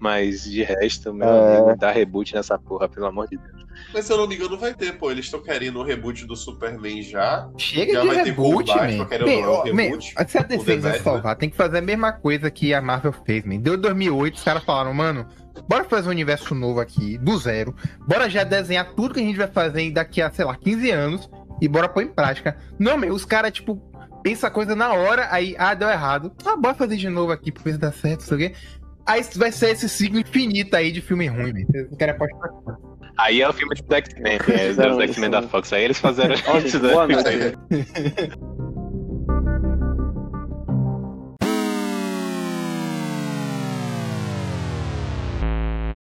Mas de resto, meu É. amigo, dá reboot nessa porra, pelo amor de Deus. Mas se eu não me engano, vai ter, pô. Eles estão querendo o reboot do Superman já. Chega Já de vai ter reboot, man. querendo ou Man, reboot, Se a DC Batman. salvar, tem que fazer a mesma coisa que a Marvel fez, man. Deu 2008, os caras falaram, mano, bora fazer um universo novo aqui, do zero. Bora já desenhar tudo que a gente vai fazer daqui a, sei lá, 15 anos e bora pôr em prática. Não, meu, os caras, tipo, pensa a coisa na hora, aí, ah, deu errado. Ah, bora fazer de novo aqui pra ver se dá certo, sei o quê. Aí vai ser esse ciclo infinito aí de filme ruim, velho. Não querem apostar. Aí é o filme dos X-Men, né? Fizeram Dos isso, X-Men da né? Fox. Aí eles fizeram Ó, esses